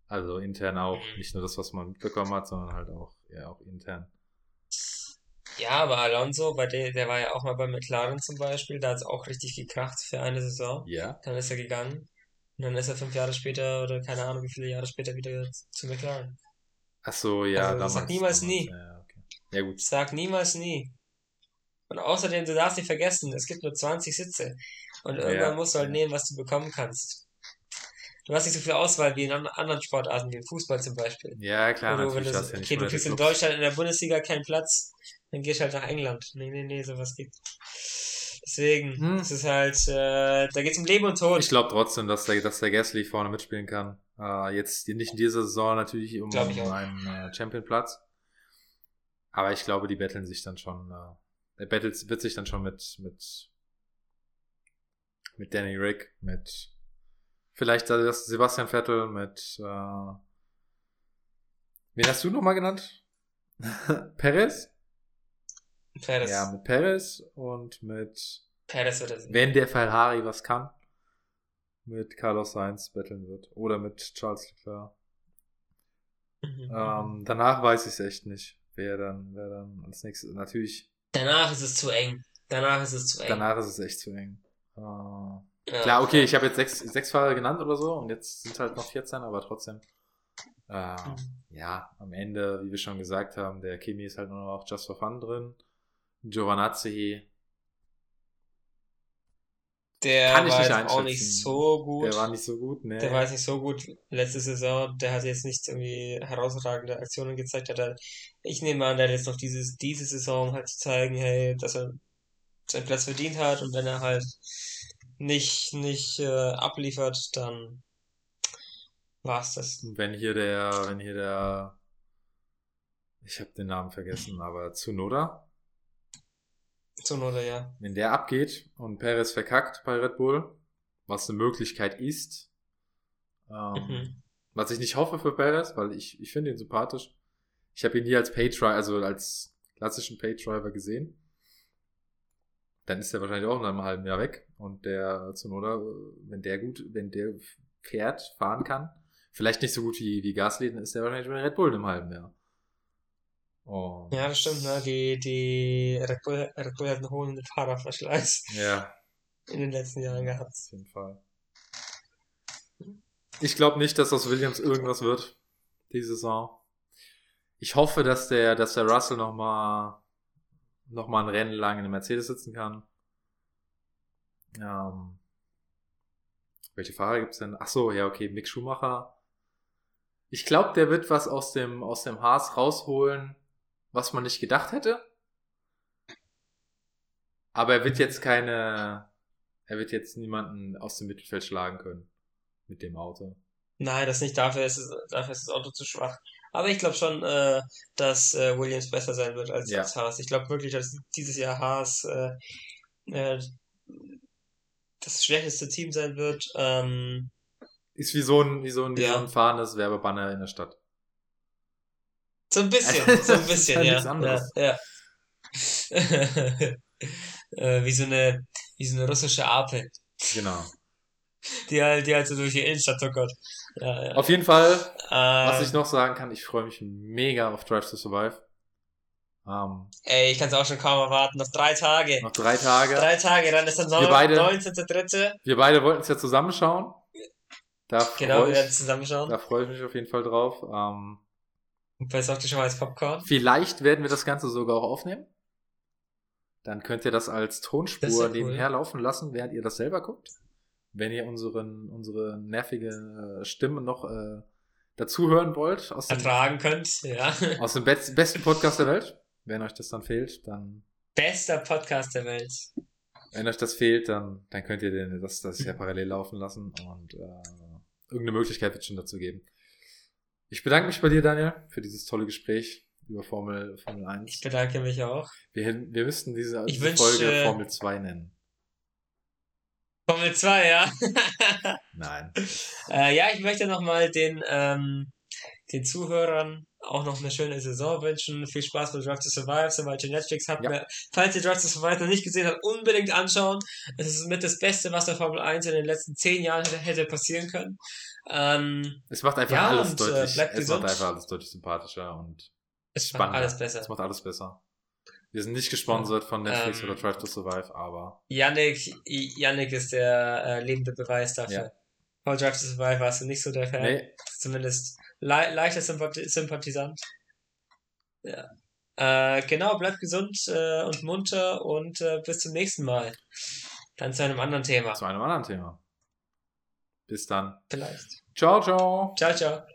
Also intern auch, mhm. nicht nur das, was man mitbekommen hat, sondern halt auch, ja, auch intern. Ja, aber Alonso, bei der, der war ja auch mal bei McLaren zum Beispiel, da hat es auch richtig gekracht für eine Saison. Ja. Dann ist er gegangen. Und dann ist er fünf Jahre später oder keine Ahnung wie viele Jahre später wieder zu McLaren. Ach so, ja. Also, damals, sag niemals damals, nie. Ja, okay. ja, gut. Sag niemals nie. Und außerdem, du darfst nicht vergessen, es gibt nur 20 Sitze. Und irgendwann ja. musst du halt nehmen, was du bekommen kannst. Du hast nicht so viel Auswahl wie in anderen Sportarten, wie im Fußball zum Beispiel. Ja, klar, Oder natürlich. Du, das, okay, du kriegst in Deutschland in der Bundesliga keinen Platz, dann gehst du halt nach England. Nee, nee, nee, sowas gibt. Deswegen, hm. es ist halt, äh, da geht's um Leben und Tod. Ich glaube trotzdem, dass der, dass der Gasly vorne mitspielen kann. Äh, jetzt nicht in dieser Saison natürlich um, um einen äh, Champion-Platz. Aber ich glaube, die betteln sich dann schon. Äh, er bettelt, wird sich dann schon mit, mit, mit Danny Rick, mit vielleicht das Sebastian Vettel, mit, äh, wen hast du nochmal genannt? Perez? Perez. Ja, mit Perez und mit, Perez wird das wenn der Ferrari was kann, mit Carlos Sainz betteln wird. Oder mit Charles Leclerc. Mhm. Ähm, danach weiß ich es echt nicht, wer dann, wer dann als nächstes, natürlich Danach ist es zu eng. Danach ist es zu eng. Danach ist es echt zu eng. Uh, ja, klar, okay, ich habe jetzt sechs, sechs Fahrer genannt oder so und jetzt sind halt noch 14, aber trotzdem. Uh, mhm. Ja, am Ende, wie wir schon gesagt haben, der Kimi ist halt nur noch Just for Fun drin. Giovanazzi der Kann ich war nicht jetzt auch nicht so gut. Der war nicht so gut, ne? Der war jetzt nicht so gut letzte Saison. Der hat jetzt nicht irgendwie herausragende Aktionen gezeigt. Hat er, ich nehme an, der hat jetzt noch dieses, diese Saison halt zu zeigen, hey, dass er seinen Platz verdient hat und wenn er halt nicht, nicht äh, abliefert, dann war's das. Wenn hier der, wenn hier der, ich habe den Namen vergessen, aber Tsunoda, Zunoda, ja. Wenn der abgeht und Perez verkackt bei Red Bull, was eine Möglichkeit ist, ähm, mhm. was ich nicht hoffe für Perez, weil ich, ich finde ihn sympathisch. Ich habe ihn nie als Paydriver, also als klassischen Paydriver gesehen. Dann ist er wahrscheinlich auch in einem halben Jahr weg. Und der Zunoda, wenn der gut, wenn der fährt, fahren kann, vielleicht nicht so gut wie, wie Gasly, dann ist er wahrscheinlich bei Red Bull in einem halben Jahr. Oh. Ja, das stimmt, ne? Die, die Red Bull, Red Bull hat einen hohen Fahrerverschleiß. Ja. In den letzten Jahren gehabt. Auf jeden Fall. Ich glaube nicht, dass aus Williams irgendwas wird, die Saison. Ich hoffe, dass der, dass der Russell nochmal noch mal ein Rennen lang in der Mercedes sitzen kann. Ähm, welche Fahrer gibt's denn? Ach so, ja, okay, Mick Schumacher. Ich glaube, der wird was aus dem, aus dem Haas rausholen, was man nicht gedacht hätte. Aber er wird jetzt keine, er wird jetzt niemanden aus dem Mittelfeld schlagen können mit dem Auto. Nein, das nicht. Dafür ist, es, dafür ist das Auto zu schwach. Aber ich glaube schon, äh, dass äh, Williams besser sein wird als, ja. als Haas. Ich glaube wirklich, dass dieses Jahr Haas äh, äh, das schwächste Team sein wird. Ähm, ist wie so ein, wie so ein, wie ja. so ein fahrendes Werbebanner in der Stadt. So ein bisschen, so ein bisschen, halt ja. ja, ja. äh, wie so eine, wie so eine russische Ape. Genau. Die halt, die halt so durch die Innenstadt tuckert. Ja, ja. Auf jeden Fall, äh, was ich noch sagen kann, ich freue mich mega auf Drive to Survive. Um, Ey, ich kann es auch schon kaum erwarten. Noch drei Tage. Noch drei Tage. Drei Tage, dann ist dann beide, 19.3. Wir beide wollten es ja zusammenschauen. Da genau, wir werden zusammenschauen. Da freue ich mich auf jeden Fall drauf. Um, Besorgt ihr schon mal als Popcorn? Vielleicht werden wir das Ganze sogar auch aufnehmen. Dann könnt ihr das als Tonspur das nebenher cool. laufen lassen, während ihr das selber guckt. Wenn ihr unseren, unsere nervige äh, Stimme noch äh, dazu hören wollt. Aus dem, Ertragen könnt, ja. Aus dem Be besten Podcast der Welt. Wenn euch das dann fehlt, dann. Bester Podcast der Welt. Wenn euch das fehlt, dann, dann könnt ihr den, das, das ja parallel laufen lassen und äh, irgendeine Möglichkeit wird schon dazu geben. Ich bedanke mich bei dir, Daniel, für dieses tolle Gespräch über Formel, Formel 1. Ich bedanke mich auch. Wir, wir müssten diese, diese wünsche, Folge Formel 2 nennen. Formel 2, ja. Nein. Äh, ja, ich möchte nochmal den, ähm, den Zuhörern auch noch eine schöne Saison wünschen. Viel Spaß mit Drive to Survive, sobald ihr Netflix habt. Ja. Falls ihr Drive to Survive noch nicht gesehen habt, unbedingt anschauen. Es ist mit das Beste, was der Formel 1 in den letzten zehn Jahren hätte passieren können. Ähm, es macht einfach ja, alles und, äh, deutlich, äh, es macht einfach alles deutlich sympathischer und es spannender. macht alles besser. Es macht alles besser. Wir sind nicht gesponsert von Netflix ähm, oder Drive to Survive, aber. Yannick, Yannick ist der äh, lebende Beweis dafür. Ja. Von Drive to Survive warst du nicht so der Fan. Nee. Zumindest le leichter Sympath Sympathisant. Ja. Äh, genau, bleibt gesund äh, und munter und äh, bis zum nächsten Mal. Dann zu einem anderen Thema. Zu einem anderen Thema. Bis dann. Vielleicht. Ciao, ciao. Ciao, ciao.